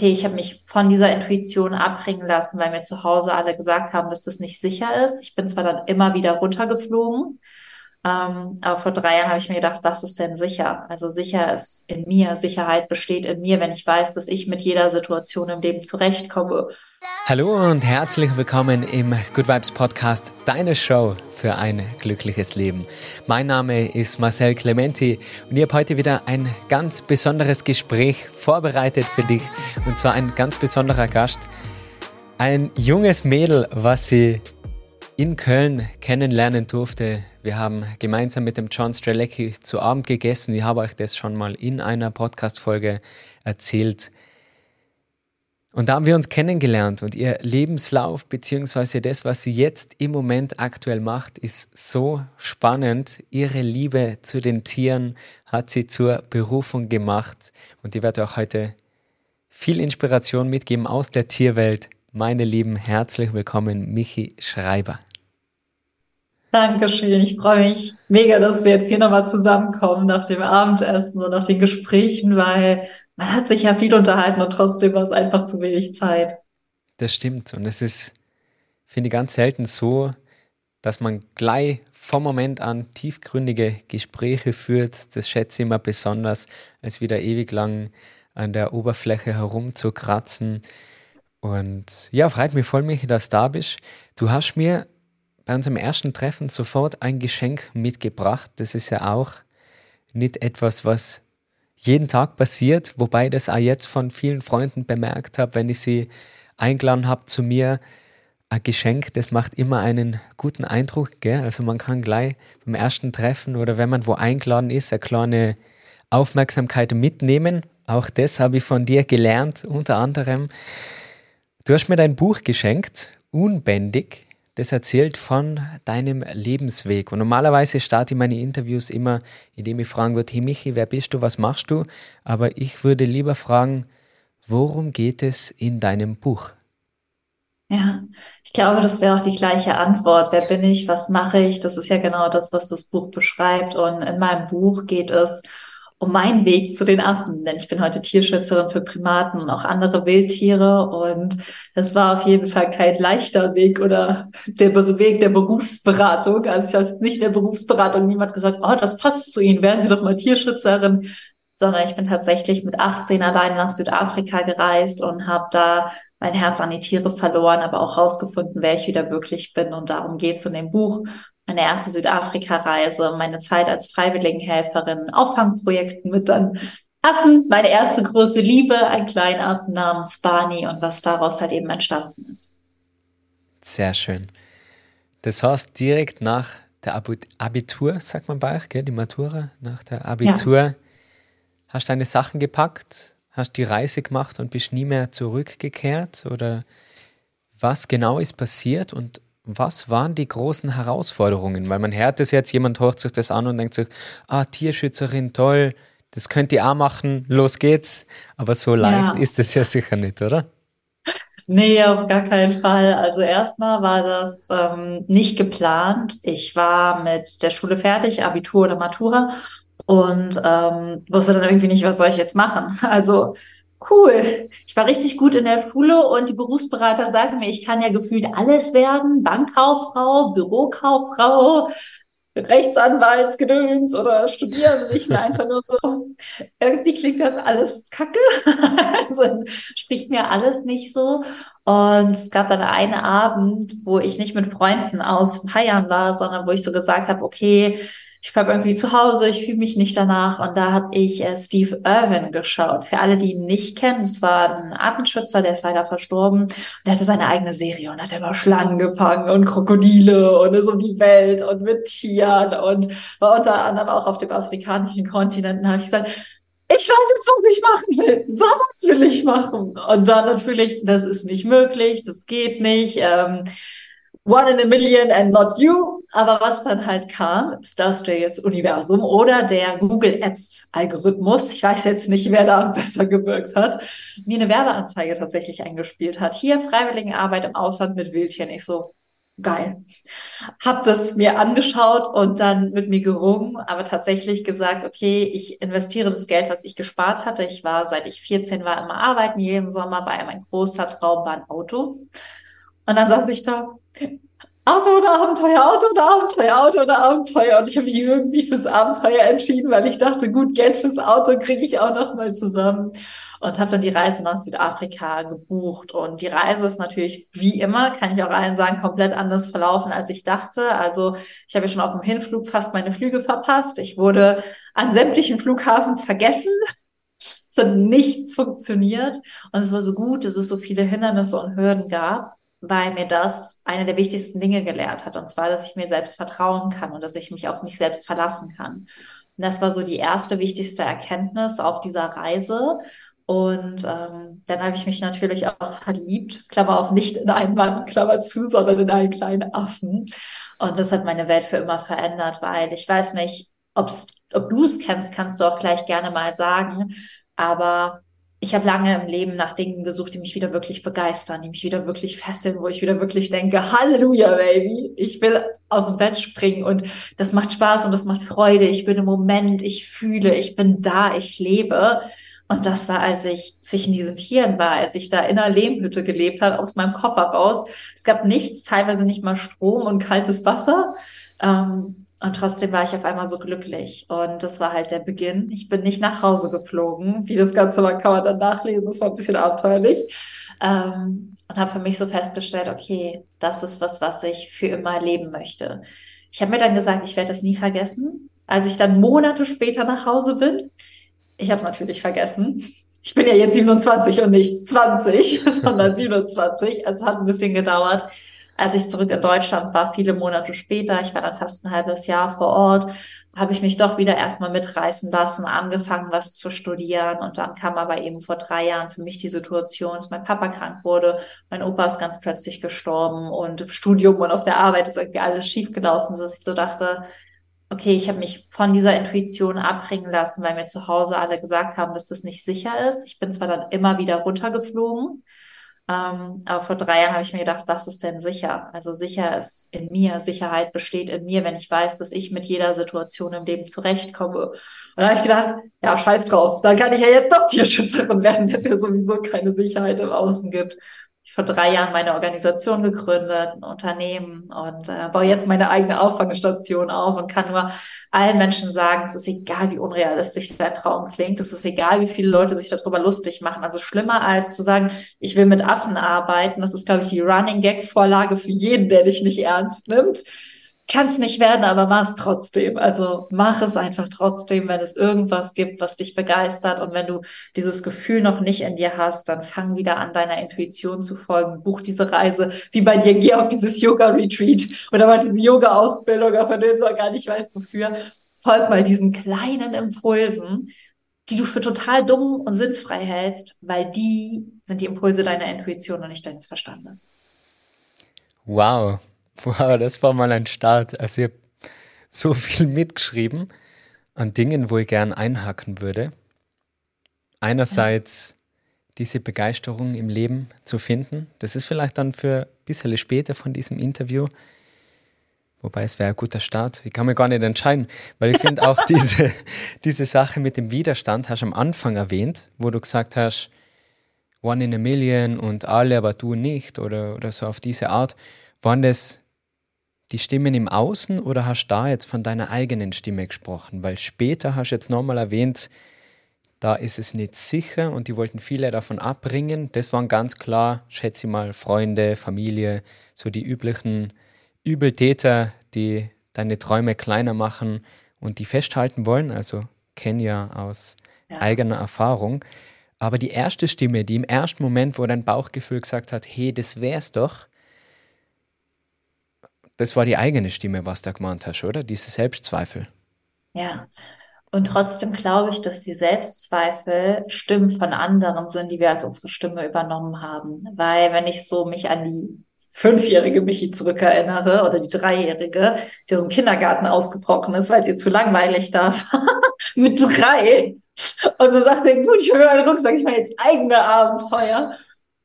okay, ich habe mich von dieser Intuition abbringen lassen, weil mir zu Hause alle gesagt haben, dass das nicht sicher ist. Ich bin zwar dann immer wieder runtergeflogen, ähm, aber vor drei Jahren habe ich mir gedacht, was ist denn sicher? Also sicher ist in mir, Sicherheit besteht in mir, wenn ich weiß, dass ich mit jeder Situation im Leben zurechtkomme. Hallo und herzlich willkommen im Good Vibes Podcast, deine Show für ein glückliches Leben. Mein Name ist Marcel Clementi und ich habe heute wieder ein ganz besonderes Gespräch vorbereitet für dich und zwar ein ganz besonderer Gast, ein junges Mädel, was sie in Köln kennenlernen durfte. Wir haben gemeinsam mit dem John Strelecki zu Abend gegessen. Ich habe euch das schon mal in einer Podcast-Folge erzählt. Und da haben wir uns kennengelernt und ihr Lebenslauf beziehungsweise das, was sie jetzt im Moment aktuell macht, ist so spannend. Ihre Liebe zu den Tieren hat sie zur Berufung gemacht und ich werde auch heute viel Inspiration mitgeben aus der Tierwelt. Meine Lieben, herzlich willkommen, Michi Schreiber. Dankeschön. Ich freue mich mega, dass wir jetzt hier nochmal zusammenkommen nach dem Abendessen und nach den Gesprächen, weil man hat sich ja viel unterhalten und trotzdem war es einfach zu wenig Zeit. Das stimmt. Und es ist, finde ich, ganz selten so, dass man gleich vom Moment an tiefgründige Gespräche führt. Das schätze ich immer besonders, als wieder ewig lang an der Oberfläche herumzukratzen. Und ja, freut mich voll, Michi, dass du da bist. Du hast mir bei unserem ersten Treffen sofort ein Geschenk mitgebracht. Das ist ja auch nicht etwas, was jeden Tag passiert, wobei das auch jetzt von vielen Freunden bemerkt habe, wenn ich sie eingeladen habe zu mir. Ein Geschenk, das macht immer einen guten Eindruck. Gell? Also man kann gleich beim ersten Treffen oder wenn man wo eingeladen ist, eine kleine Aufmerksamkeit mitnehmen. Auch das habe ich von dir gelernt, unter anderem. Du hast mir dein Buch geschenkt, Unbändig, das erzählt von deinem Lebensweg. Und normalerweise starte ich meine Interviews immer, indem ich fragen würde, hey Michi, wer bist du, was machst du? Aber ich würde lieber fragen, worum geht es in deinem Buch? Ja, ich glaube, das wäre auch die gleiche Antwort. Wer bin ich? Was mache ich? Das ist ja genau das, was das Buch beschreibt. Und in meinem Buch geht es um meinen Weg zu den Affen, denn ich bin heute Tierschützerin für Primaten und auch andere Wildtiere und das war auf jeden Fall kein leichter Weg oder der Weg der Berufsberatung. Also ich habe nicht der Berufsberatung niemand gesagt, oh, das passt zu Ihnen, werden Sie doch mal Tierschützerin, sondern ich bin tatsächlich mit 18 alleine nach Südafrika gereist und habe da mein Herz an die Tiere verloren, aber auch rausgefunden, wer ich wieder wirklich bin. Und darum geht's in dem Buch meine erste Südafrika-Reise, meine Zeit als Freiwilligenhelferin, Auffangprojekten mit dann Affen, meine erste große Liebe, ein kleiner Affen namens Barney und was daraus halt eben entstanden ist. Sehr schön. Das heißt, direkt nach der Abitur, sagt man bei euch, gell, die Matura, nach der Abitur, ja. hast du deine Sachen gepackt, hast die Reise gemacht und bist nie mehr zurückgekehrt? Oder was genau ist passiert und was waren die großen Herausforderungen? Weil man hört es jetzt, jemand hört sich das an und denkt sich, ah, Tierschützerin, toll, das könnt ihr auch machen, los geht's. Aber so leicht ja. ist es ja sicher nicht, oder? Nee, auf gar keinen Fall. Also erstmal war das ähm, nicht geplant. Ich war mit der Schule fertig, Abitur oder Matura und ähm, wusste dann irgendwie nicht, was soll ich jetzt machen. Also cool. Ich war richtig gut in der Schule und die Berufsberater sagen mir, ich kann ja gefühlt alles werden. Bankkauffrau, Bürokauffrau, Rechtsanwaltsgedöns oder studieren. Ich mir einfach nur so, irgendwie klingt das alles kacke. also spricht mir alles nicht so. Und es gab dann einen Abend, wo ich nicht mit Freunden aus Feiern war, sondern wo ich so gesagt habe, okay, ich war irgendwie zu Hause, ich fühle mich nicht danach. Und da habe ich äh, Steve Irwin geschaut. Für alle, die ihn nicht kennen, es war ein Artenschützer, der ist leider verstorben. Und er hatte seine eigene Serie und hat immer Schlangen gefangen und Krokodile und ist um die Welt und mit Tieren und war unter anderem auch auf dem afrikanischen Kontinent. Und habe ich gesagt, ich weiß jetzt, was ich machen will. So was will ich machen. Und dann natürlich, das ist nicht möglich, das geht nicht. Ähm, One in a Million and not you. Aber was dann halt kam, Star Wars Universum oder der Google Ads Algorithmus, ich weiß jetzt nicht, wer da besser gewirkt hat, mir eine Werbeanzeige tatsächlich eingespielt hat. Hier Freiwilligenarbeit im Ausland mit Wildchen. Ich so, geil. Hab das mir angeschaut und dann mit mir gerungen, aber tatsächlich gesagt, okay, ich investiere das Geld, was ich gespart hatte. Ich war, seit ich 14 war, immer arbeiten, jeden Sommer, weil mein großer Traum war ein Auto. Und dann saß ich da, Auto oder Abenteuer, Auto oder Abenteuer, Auto oder Abenteuer. Und ich habe mich irgendwie fürs Abenteuer entschieden, weil ich dachte, gut, Geld fürs Auto kriege ich auch noch mal zusammen. Und habe dann die Reise nach Südafrika gebucht. Und die Reise ist natürlich, wie immer, kann ich auch allen sagen, komplett anders verlaufen, als ich dachte. Also ich habe ja schon auf dem Hinflug fast meine Flüge verpasst. Ich wurde an sämtlichen Flughafen vergessen. Es hat nichts funktioniert. Und es war so gut, dass es so viele Hindernisse und Hürden gab weil mir das eine der wichtigsten Dinge gelehrt hat. Und zwar, dass ich mir selbst vertrauen kann und dass ich mich auf mich selbst verlassen kann. Und das war so die erste wichtigste Erkenntnis auf dieser Reise. Und ähm, dann habe ich mich natürlich auch verliebt, Klammer auf, nicht in einen Mann, Klammer zu, sondern in einen kleinen Affen. Und das hat meine Welt für immer verändert, weil ich weiß nicht, ob's, ob du es kennst, kannst du auch gleich gerne mal sagen. Aber ich habe lange im Leben nach Dingen gesucht, die mich wieder wirklich begeistern, die mich wieder wirklich fesseln, wo ich wieder wirklich denke, Halleluja, Baby, ich will aus dem Bett springen und das macht Spaß und das macht Freude. Ich bin im Moment, ich fühle, ich bin da, ich lebe. Und das war, als ich zwischen diesen Tieren war, als ich da in einer Lehmhütte gelebt habe, aus meinem Koffer raus. Es gab nichts, teilweise nicht mal Strom und kaltes Wasser. Ähm, und trotzdem war ich auf einmal so glücklich. Und das war halt der Beginn. Ich bin nicht nach Hause geflogen. Wie das Ganze war, kann man dann nachlesen. Das war ein bisschen abenteuerlich. Ähm, und habe für mich so festgestellt, okay, das ist was, was ich für immer leben möchte. Ich habe mir dann gesagt, ich werde das nie vergessen. Als ich dann Monate später nach Hause bin, ich habe es natürlich vergessen. Ich bin ja jetzt 27 und nicht 20, sondern 27. Es hat ein bisschen gedauert als ich zurück in Deutschland war, viele Monate später, ich war dann fast ein halbes Jahr vor Ort, habe ich mich doch wieder erstmal mitreißen lassen, angefangen, was zu studieren. Und dann kam aber eben vor drei Jahren für mich die Situation, dass mein Papa krank wurde, mein Opa ist ganz plötzlich gestorben und im Studium und auf der Arbeit ist irgendwie alles schiefgelaufen, dass ich so dachte, okay, ich habe mich von dieser Intuition abbringen lassen, weil mir zu Hause alle gesagt haben, dass das nicht sicher ist. Ich bin zwar dann immer wieder runtergeflogen, ähm, aber vor drei Jahren habe ich mir gedacht, was ist denn sicher? Also sicher ist in mir, Sicherheit besteht in mir, wenn ich weiß, dass ich mit jeder Situation im Leben zurechtkomme. Und da habe ich gedacht, ja, scheiß drauf, dann kann ich ja jetzt doch Tierschützerin werden, wenn es ja sowieso keine Sicherheit im Außen gibt vor drei Jahren meine Organisation gegründet, ein Unternehmen und äh, baue jetzt meine eigene Auffangstation auf und kann nur allen Menschen sagen, es ist egal, wie unrealistisch der Traum klingt, es ist egal, wie viele Leute sich darüber lustig machen. Also schlimmer als zu sagen, ich will mit Affen arbeiten, das ist, glaube ich, die Running Gag-Vorlage für jeden, der dich nicht ernst nimmt kann es nicht werden, aber mach es trotzdem. Also mach es einfach trotzdem, wenn es irgendwas gibt, was dich begeistert. Und wenn du dieses Gefühl noch nicht in dir hast, dann fang wieder an, deiner Intuition zu folgen. Buch diese Reise, wie bei dir, geh auf dieses Yoga-Retreat oder mal diese Yoga-Ausbildung, auch wenn du jetzt auch gar nicht weißt, wofür. Folg mal diesen kleinen Impulsen, die du für total dumm und sinnfrei hältst, weil die sind die Impulse deiner Intuition und nicht deines Verstandes. Wow, Wow, das war mal ein Start. Also ich habe so viel mitgeschrieben an Dingen, wo ich gern einhaken würde. Einerseits diese Begeisterung im Leben zu finden. Das ist vielleicht dann für ein bisschen später von diesem Interview. Wobei es wäre ein guter Start. Ich kann mir gar nicht entscheiden, weil ich finde auch diese, diese Sache mit dem Widerstand, hast du am Anfang erwähnt, wo du gesagt hast, One in a Million und alle, aber du nicht oder, oder so auf diese Art. Waren das die Stimmen im Außen oder hast du da jetzt von deiner eigenen Stimme gesprochen? Weil später hast du jetzt nochmal erwähnt, da ist es nicht sicher und die wollten viele davon abbringen. Das waren ganz klar, schätze ich mal, Freunde, Familie, so die üblichen Übeltäter, die deine Träume kleiner machen und die festhalten wollen. Also kenne ja aus ja. eigener Erfahrung. Aber die erste Stimme, die im ersten Moment, wo dein Bauchgefühl gesagt hat, hey, das wär's doch, das war die eigene Stimme, was du gemeint hast, oder? Diese Selbstzweifel. Ja. Und trotzdem glaube ich, dass die Selbstzweifel Stimmen von anderen sind, die wir als unsere Stimme übernommen haben. Weil wenn ich so mich an die fünfjährige Michi zurückerinnere oder die dreijährige, die aus dem Kindergarten ausgebrochen ist, weil sie zu langweilig da war, mit drei. Und so sagte, gut, ich will meinen Rucksack, ich mache jetzt eigene Abenteuer.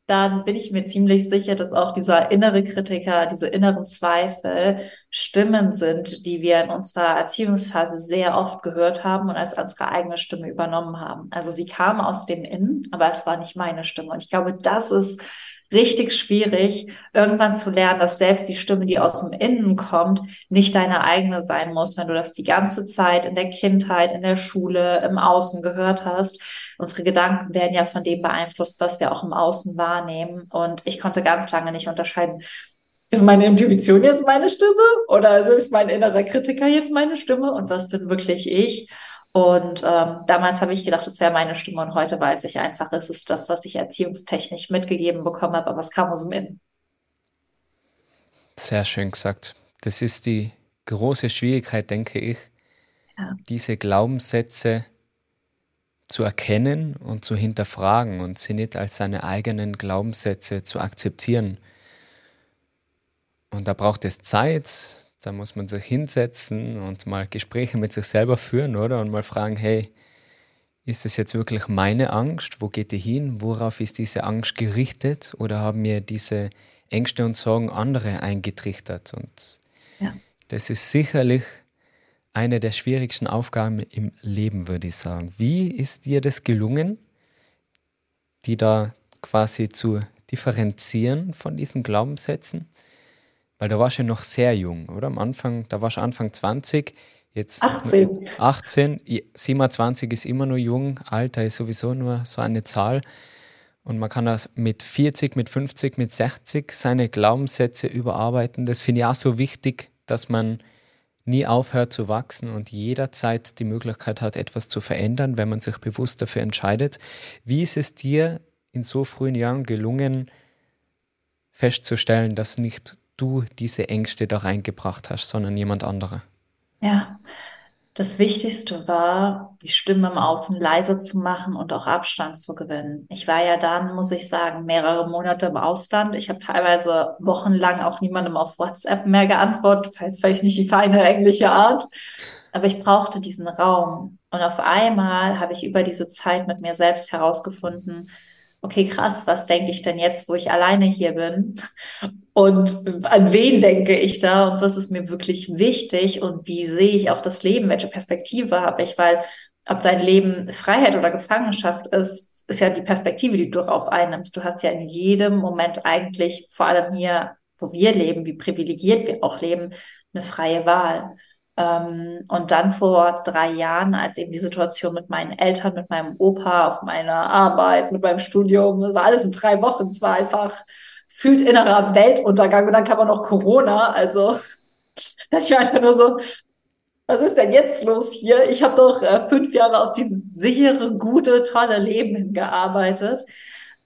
Dann bin ich mir ziemlich sicher, dass auch dieser innere Kritiker, diese inneren Zweifel Stimmen sind, die wir in unserer Erziehungsphase sehr oft gehört haben und als unsere eigene Stimme übernommen haben. Also sie kam aus dem Innen, aber es war nicht meine Stimme. Und ich glaube, das ist richtig schwierig, irgendwann zu lernen, dass selbst die Stimme, die aus dem Innen kommt, nicht deine eigene sein muss, wenn du das die ganze Zeit in der Kindheit, in der Schule, im Außen gehört hast. Unsere Gedanken werden ja von dem beeinflusst, was wir auch im Außen wahrnehmen. Und ich konnte ganz lange nicht unterscheiden, ist meine Intuition jetzt meine Stimme oder ist mein innerer Kritiker jetzt meine Stimme und was bin wirklich ich? Und ähm, damals habe ich gedacht, das wäre meine Stimme und heute weiß ich einfach, es ist das, was ich erziehungstechnisch mitgegeben bekommen habe, aber es kam aus dem Innen. Sehr schön gesagt. Das ist die große Schwierigkeit, denke ich, ja. diese Glaubenssätze zu erkennen und zu hinterfragen und sie nicht als seine eigenen Glaubenssätze zu akzeptieren. Und da braucht es Zeit, da muss man sich hinsetzen und mal Gespräche mit sich selber führen, oder? Und mal fragen, hey, ist das jetzt wirklich meine Angst? Wo geht die hin? Worauf ist diese Angst gerichtet? Oder haben mir diese Ängste und Sorgen andere eingetrichtert? Und ja. das ist sicherlich eine der schwierigsten Aufgaben im Leben, würde ich sagen. Wie ist dir das gelungen, die da quasi zu differenzieren von diesen Glaubenssätzen? Weil da warst du ja noch sehr jung, oder? Am Anfang, da warst du Anfang 20, jetzt 18. 18, 27 ist immer nur jung, Alter ist sowieso nur so eine Zahl. Und man kann das mit 40, mit 50, mit 60 seine Glaubenssätze überarbeiten. Das finde ich auch so wichtig, dass man nie aufhört zu wachsen und jederzeit die Möglichkeit hat, etwas zu verändern, wenn man sich bewusst dafür entscheidet. Wie ist es dir in so frühen Jahren gelungen, festzustellen, dass nicht du diese Ängste da reingebracht hast, sondern jemand anderer. Ja, das Wichtigste war, die Stimme im Außen leiser zu machen und auch Abstand zu gewinnen. Ich war ja dann, muss ich sagen, mehrere Monate im Ausland. Ich habe teilweise wochenlang auch niemandem auf WhatsApp mehr geantwortet, weiß vielleicht nicht die feine englische Art. Aber ich brauchte diesen Raum. Und auf einmal habe ich über diese Zeit mit mir selbst herausgefunden, okay, krass, was denke ich denn jetzt, wo ich alleine hier bin? Und an wen denke ich da und was ist mir wirklich wichtig und wie sehe ich auch das Leben, welche Perspektive habe ich, weil ob dein Leben Freiheit oder Gefangenschaft ist, ist ja die Perspektive, die du darauf einnimmst. Du hast ja in jedem Moment eigentlich, vor allem hier, wo wir leben, wie privilegiert wir auch leben, eine freie Wahl. Ähm, und dann vor drei Jahren, als eben die Situation mit meinen Eltern, mit meinem Opa, auf meiner Arbeit, mit meinem Studium, das war alles in drei Wochen. Es war einfach fühlt innerer Weltuntergang und dann kam auch noch Corona. Also ich war einfach nur so, was ist denn jetzt los hier? Ich habe doch äh, fünf Jahre auf dieses sichere, gute, tolle Leben hingearbeitet.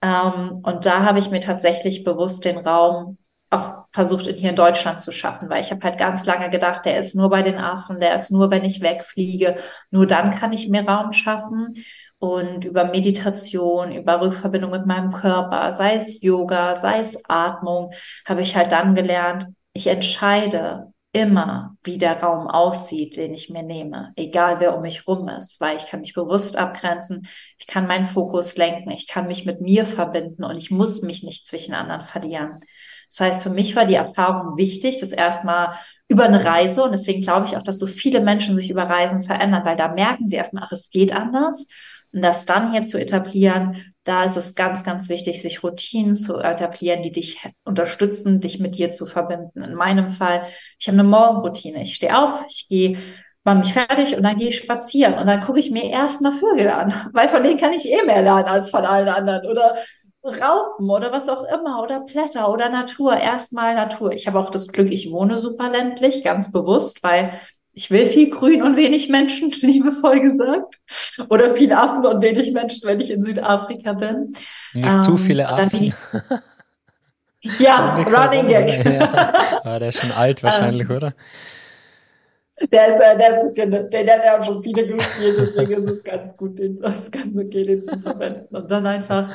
Ähm, und da habe ich mir tatsächlich bewusst den Raum auch versucht, in hier in Deutschland zu schaffen, weil ich habe halt ganz lange gedacht, der ist nur bei den Affen, der ist nur, wenn ich wegfliege. Nur dann kann ich mir Raum schaffen. Und über Meditation, über Rückverbindung mit meinem Körper, sei es Yoga, sei es Atmung, habe ich halt dann gelernt, ich entscheide immer, wie der Raum aussieht, den ich mir nehme, egal wer um mich rum ist, weil ich kann mich bewusst abgrenzen, ich kann meinen Fokus lenken, ich kann mich mit mir verbinden und ich muss mich nicht zwischen anderen verlieren. Das heißt, für mich war die Erfahrung wichtig, das erstmal über eine Reise und deswegen glaube ich auch, dass so viele Menschen sich über Reisen verändern, weil da merken sie erstmal, ach, es geht anders. Und das dann hier zu etablieren, da ist es ganz, ganz wichtig, sich Routinen zu etablieren, die dich unterstützen, dich mit dir zu verbinden. In meinem Fall, ich habe eine Morgenroutine. Ich stehe auf, ich gehe mache mich fertig und dann gehe ich spazieren und dann gucke ich mir erstmal Vögel an, weil von denen kann ich eh mehr lernen als von allen anderen. Oder Raupen oder was auch immer oder Blätter oder Natur. Erstmal Natur. Ich habe auch das Glück, ich wohne super ländlich, ganz bewusst, weil ich will viel Grün und wenig Menschen, liebevoll gesagt. Oder viel Affen und wenig Menschen, wenn ich in Südafrika bin. Nicht ähm, zu viele Affen. ja, Running Gag. Ja. Ah, der ist schon alt wahrscheinlich, ähm, oder? Der ist, äh, der ist ein bisschen, der, der hat schon viele gespielt, deswegen ist es ganz gut, den, das ganz okay, den zu verwenden. Und dann einfach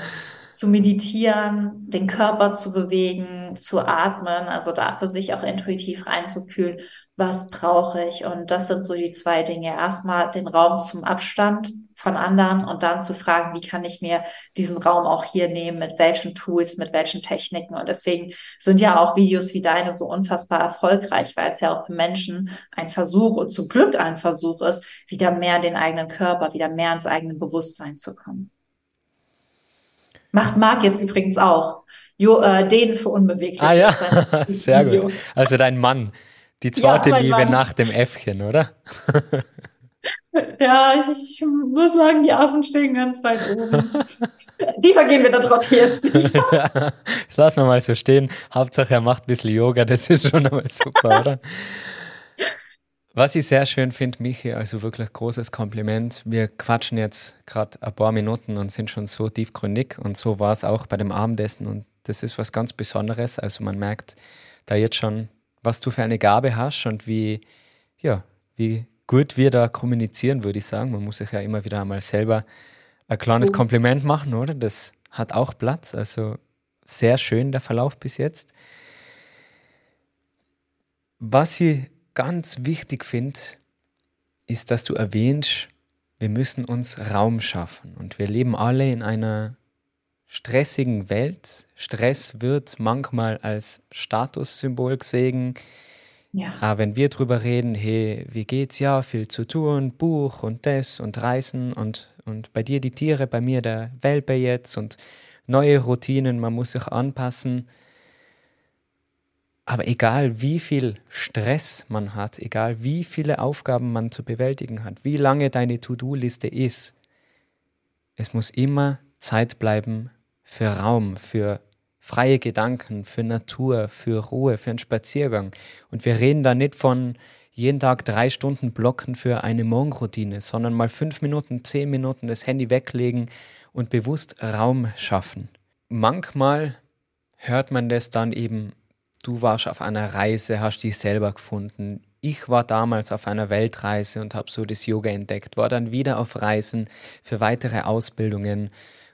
zu meditieren, den Körper zu bewegen, zu atmen, also da für sich auch intuitiv reinzufühlen, was brauche ich? Und das sind so die zwei Dinge. Erstmal den Raum zum Abstand von anderen und dann zu fragen, wie kann ich mir diesen Raum auch hier nehmen, mit welchen Tools, mit welchen Techniken. Und deswegen sind ja auch Videos wie deine so unfassbar erfolgreich, weil es ja auch für Menschen ein Versuch und zum Glück ein Versuch ist, wieder mehr in den eigenen Körper, wieder mehr ins eigene Bewusstsein zu kommen. Macht Marc jetzt übrigens auch. Jo, äh, den für unbeweglich. Ah ja, sehr gut. Also dein Mann. Die zweite ja, Liebe Mann. nach dem Äffchen, oder? Ja, ich muss sagen, die Affen stehen ganz weit oben. Tiefer gehen wir da drauf jetzt nicht. das lassen wir mal so stehen. Hauptsache, er macht ein bisschen Yoga, das ist schon einmal super, oder? Was ich sehr schön finde, Michi, also wirklich großes Kompliment. Wir quatschen jetzt gerade ein paar Minuten und sind schon so tiefgründig und so war es auch bei dem Abendessen und das ist was ganz Besonderes. Also man merkt da jetzt schon, was du für eine Gabe hast und wie, ja, wie gut wir da kommunizieren, würde ich sagen. Man muss sich ja immer wieder einmal selber ein kleines Kompliment machen, oder? Das hat auch Platz. Also sehr schön der Verlauf bis jetzt. Was ich ganz wichtig finde, ist, dass du erwähnst, wir müssen uns Raum schaffen. Und wir leben alle in einer stressigen Welt. Stress wird manchmal als Statussymbol gesehen. Ja. Aber wenn wir drüber reden, hey, wie geht's? Ja, viel zu tun, Buch und das und Reisen und, und bei dir die Tiere, bei mir der Welpe jetzt und neue Routinen, man muss sich anpassen. Aber egal wie viel Stress man hat, egal wie viele Aufgaben man zu bewältigen hat, wie lange deine To-Do-Liste ist, es muss immer Zeit bleiben für Raum, für freie Gedanken, für Natur, für Ruhe, für einen Spaziergang. Und wir reden da nicht von jeden Tag drei Stunden blocken für eine Morgenroutine, sondern mal fünf Minuten, zehn Minuten das Handy weglegen und bewusst Raum schaffen. Manchmal hört man das dann eben du warst auf einer Reise, hast dich selber gefunden. Ich war damals auf einer Weltreise und habe so das Yoga entdeckt, war dann wieder auf Reisen für weitere Ausbildungen,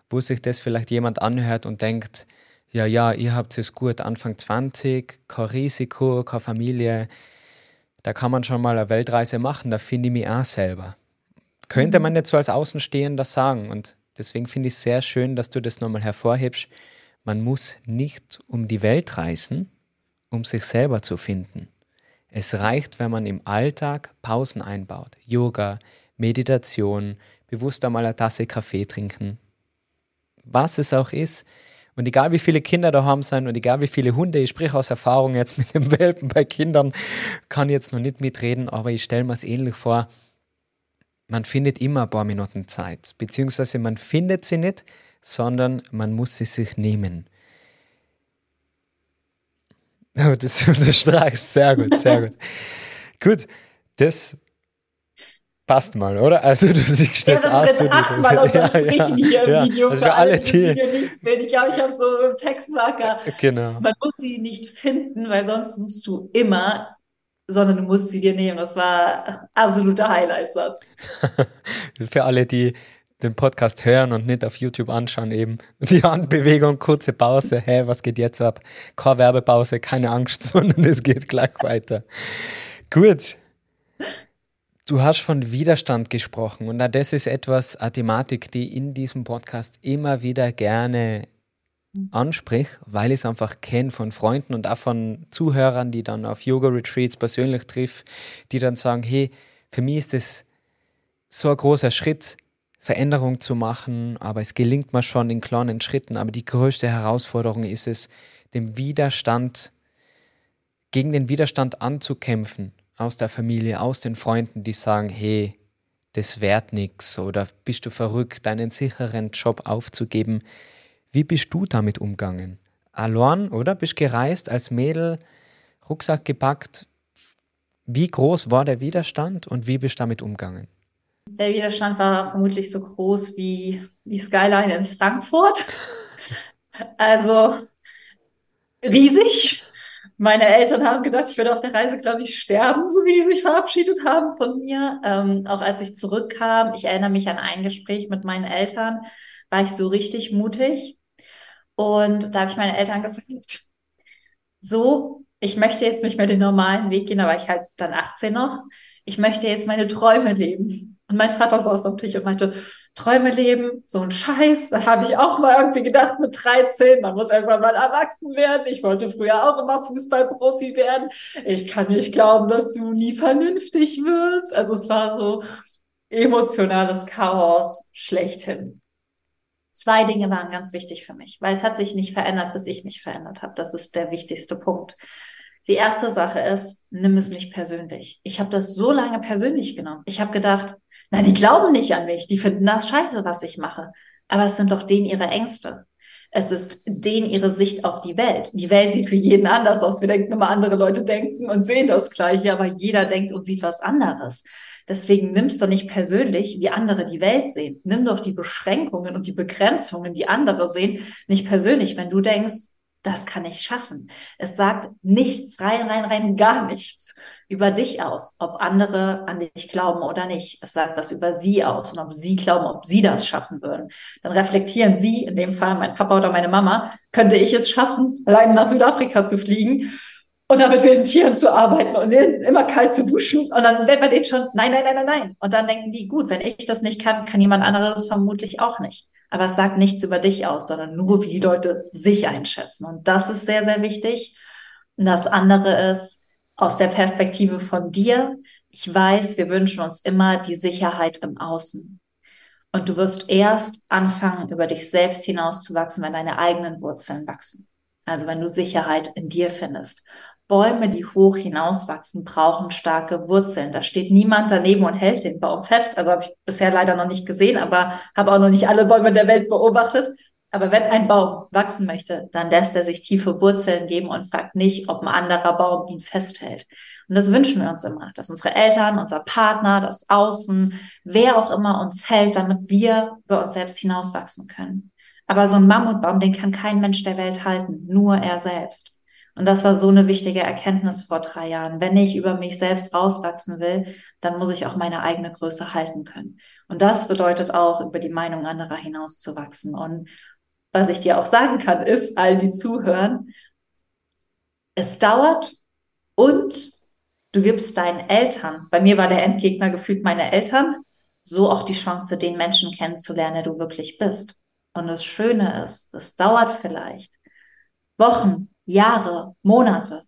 wo sich das vielleicht jemand anhört und denkt, ja, ja, ihr habt es gut, Anfang 20, kein Risiko, keine Familie, da kann man schon mal eine Weltreise machen, da finde ich mich auch selber. Könnte mhm. man jetzt so als Außenstehender sagen und deswegen finde ich es sehr schön, dass du das nochmal hervorhebst. Man muss nicht um die Welt reisen, um sich selber zu finden. Es reicht, wenn man im Alltag Pausen einbaut. Yoga, Meditation, bewusst einmal eine Tasse Kaffee trinken. Was es auch ist. Und egal wie viele Kinder da haben sein und egal wie viele Hunde, ich spreche aus Erfahrung jetzt mit dem Welpen bei Kindern, kann jetzt noch nicht mitreden, aber ich stelle mir es ähnlich vor. Man findet immer ein paar Minuten Zeit, beziehungsweise man findet sie nicht, sondern man muss sie sich nehmen. Das unterstreichst. Sehr gut, sehr gut. gut, das passt mal, oder? Also du siehst das ja, das auch so. achtmal unterstrichen ja, ja, hier im ja. Video. Also für alle, die... die ich glaube, ich habe so im Textmarker. Genau. Man muss sie nicht finden, weil sonst musst du immer, sondern du musst sie dir nehmen. Das war absoluter Highlight-Satz. für alle, die den Podcast hören und nicht auf YouTube anschauen, eben die Handbewegung, kurze Pause, hä, was geht jetzt ab? Keine Werbepause, keine Angst, sondern es geht gleich weiter. Gut. Du hast von Widerstand gesprochen und das ist etwas, eine Thematik, die in diesem Podcast immer wieder gerne anspricht, weil ich es einfach kenne von Freunden und auch von Zuhörern, die dann auf Yoga-Retreats persönlich triff, die dann sagen, hey, für mich ist das so ein großer Schritt, Veränderung zu machen, aber es gelingt mir schon in kleinen Schritten. Aber die größte Herausforderung ist es, dem Widerstand, gegen den Widerstand anzukämpfen aus der Familie, aus den Freunden, die sagen, hey, das währt nichts oder bist du verrückt, deinen sicheren Job aufzugeben. Wie bist du damit umgegangen? Allein, oder? Bist gereist als Mädel, Rucksack gepackt. Wie groß war der Widerstand und wie bist du damit umgegangen? Der Widerstand war vermutlich so groß wie die Skyline in Frankfurt. Also riesig. Meine Eltern haben gedacht, ich würde auf der Reise, glaube ich, sterben, so wie die sich verabschiedet haben von mir. Ähm, auch als ich zurückkam, ich erinnere mich an ein Gespräch mit meinen Eltern, war ich so richtig mutig. Und da habe ich meine Eltern gesagt, so, ich möchte jetzt nicht mehr den normalen Weg gehen, war ich halt dann 18 noch. Ich möchte jetzt meine Träume leben. Und mein Vater saß am Tisch und meinte, Träume leben, so ein Scheiß. Da habe ich auch mal irgendwie gedacht mit 13, man muss irgendwann mal erwachsen werden. Ich wollte früher auch immer Fußballprofi werden. Ich kann nicht glauben, dass du nie vernünftig wirst. Also es war so emotionales Chaos schlechthin. Zwei Dinge waren ganz wichtig für mich, weil es hat sich nicht verändert, bis ich mich verändert habe. Das ist der wichtigste Punkt. Die erste Sache ist, nimm es nicht persönlich. Ich habe das so lange persönlich genommen. Ich habe gedacht, na, die glauben nicht an mich, die finden das scheiße, was ich mache. Aber es sind doch denen ihre Ängste. Es ist denen ihre Sicht auf die Welt. Die Welt sieht für jeden anders aus. Wir denken immer, andere Leute denken und sehen das Gleiche, aber jeder denkt und sieht was anderes. Deswegen nimmst du nicht persönlich, wie andere die Welt sehen. Nimm doch die Beschränkungen und die Begrenzungen, die andere sehen, nicht persönlich. Wenn du denkst, das kann ich schaffen. Es sagt nichts, rein, rein, rein, gar nichts über dich aus, ob andere an dich glauben oder nicht. Es sagt was über sie aus und ob sie glauben, ob sie das schaffen würden. Dann reflektieren sie, in dem Fall mein Papa oder meine Mama, könnte ich es schaffen, allein nach Südafrika zu fliegen und damit mit den Tieren zu arbeiten und immer kalt zu duschen. Und dann wird man denen schon, nein, nein, nein, nein, nein. Und dann denken die, gut, wenn ich das nicht kann, kann jemand anderes vermutlich auch nicht aber es sagt nichts über dich aus, sondern nur, wie die Leute sich einschätzen. Und das ist sehr, sehr wichtig. Und das andere ist aus der Perspektive von dir. Ich weiß, wir wünschen uns immer die Sicherheit im Außen. Und du wirst erst anfangen, über dich selbst hinauszuwachsen, wenn deine eigenen Wurzeln wachsen. Also wenn du Sicherheit in dir findest. Bäume, die hoch hinauswachsen, brauchen starke Wurzeln. Da steht niemand daneben und hält den Baum fest. Also habe ich bisher leider noch nicht gesehen, aber habe auch noch nicht alle Bäume der Welt beobachtet. Aber wenn ein Baum wachsen möchte, dann lässt er sich tiefe Wurzeln geben und fragt nicht, ob ein anderer Baum ihn festhält. Und das wünschen wir uns immer, dass unsere Eltern, unser Partner, das Außen, wer auch immer uns hält, damit wir über uns selbst hinauswachsen können. Aber so ein Mammutbaum, den kann kein Mensch der Welt halten, nur er selbst. Und das war so eine wichtige Erkenntnis vor drei Jahren. Wenn ich über mich selbst rauswachsen will, dann muss ich auch meine eigene Größe halten können. Und das bedeutet auch, über die Meinung anderer hinauszuwachsen. Und was ich dir auch sagen kann, ist, all die zuhören, es dauert und du gibst deinen Eltern, bei mir war der Endgegner gefühlt meine Eltern, so auch die Chance, den Menschen kennenzulernen, der du wirklich bist. Und das Schöne ist, das dauert vielleicht Wochen, Jahre, Monate.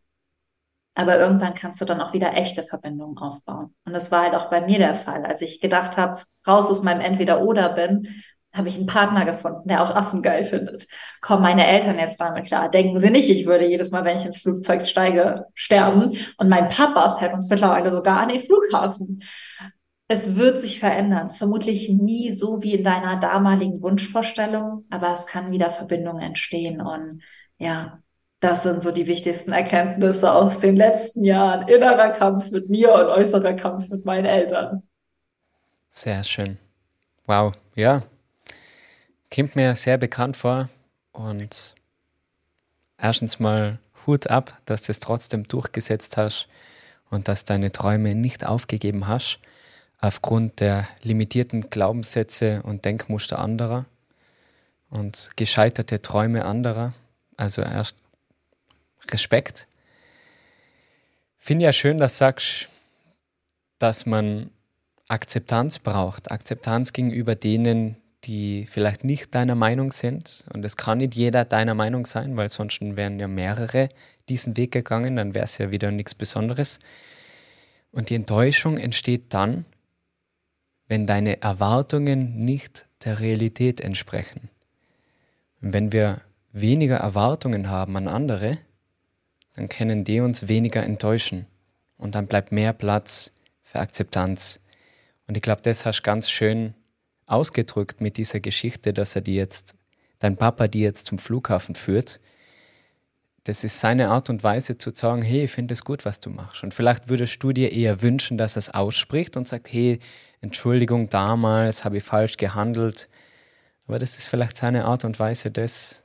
Aber irgendwann kannst du dann auch wieder echte Verbindungen aufbauen. Und das war halt auch bei mir der Fall. Als ich gedacht habe, raus aus meinem Entweder-Oder bin, habe ich einen Partner gefunden, der auch Affen geil findet. Kommen meine Eltern jetzt damit klar? Denken sie nicht, ich würde jedes Mal, wenn ich ins Flugzeug steige, sterben. Und mein Papa fährt uns mittlerweile sogar an den Flughafen. Es wird sich verändern. Vermutlich nie so wie in deiner damaligen Wunschvorstellung, aber es kann wieder Verbindungen entstehen. Und ja, das sind so die wichtigsten Erkenntnisse aus den letzten Jahren. Innerer Kampf mit mir und äußerer Kampf mit meinen Eltern. Sehr schön. Wow, ja. Kommt mir sehr bekannt vor und erstens mal Hut ab, dass du es trotzdem durchgesetzt hast und dass deine Träume nicht aufgegeben hast aufgrund der limitierten Glaubenssätze und Denkmuster anderer und gescheiterte Träume anderer. Also erst Respekt. Finde ja schön, dass du sagst, dass man Akzeptanz braucht. Akzeptanz gegenüber denen, die vielleicht nicht deiner Meinung sind. Und es kann nicht jeder deiner Meinung sein, weil sonst wären ja mehrere diesen Weg gegangen, dann wäre es ja wieder nichts Besonderes. Und die Enttäuschung entsteht dann, wenn deine Erwartungen nicht der Realität entsprechen. Und wenn wir weniger Erwartungen haben an andere, dann können die uns weniger enttäuschen. Und dann bleibt mehr Platz für Akzeptanz. Und ich glaube, das hast du ganz schön ausgedrückt mit dieser Geschichte, dass er die jetzt, dein Papa die jetzt zum Flughafen führt. Das ist seine Art und Weise zu sagen, hey, ich finde es gut, was du machst. Und vielleicht würdest du dir eher wünschen, dass er es ausspricht und sagt, hey, Entschuldigung, damals habe ich falsch gehandelt. Aber das ist vielleicht seine Art und Weise, das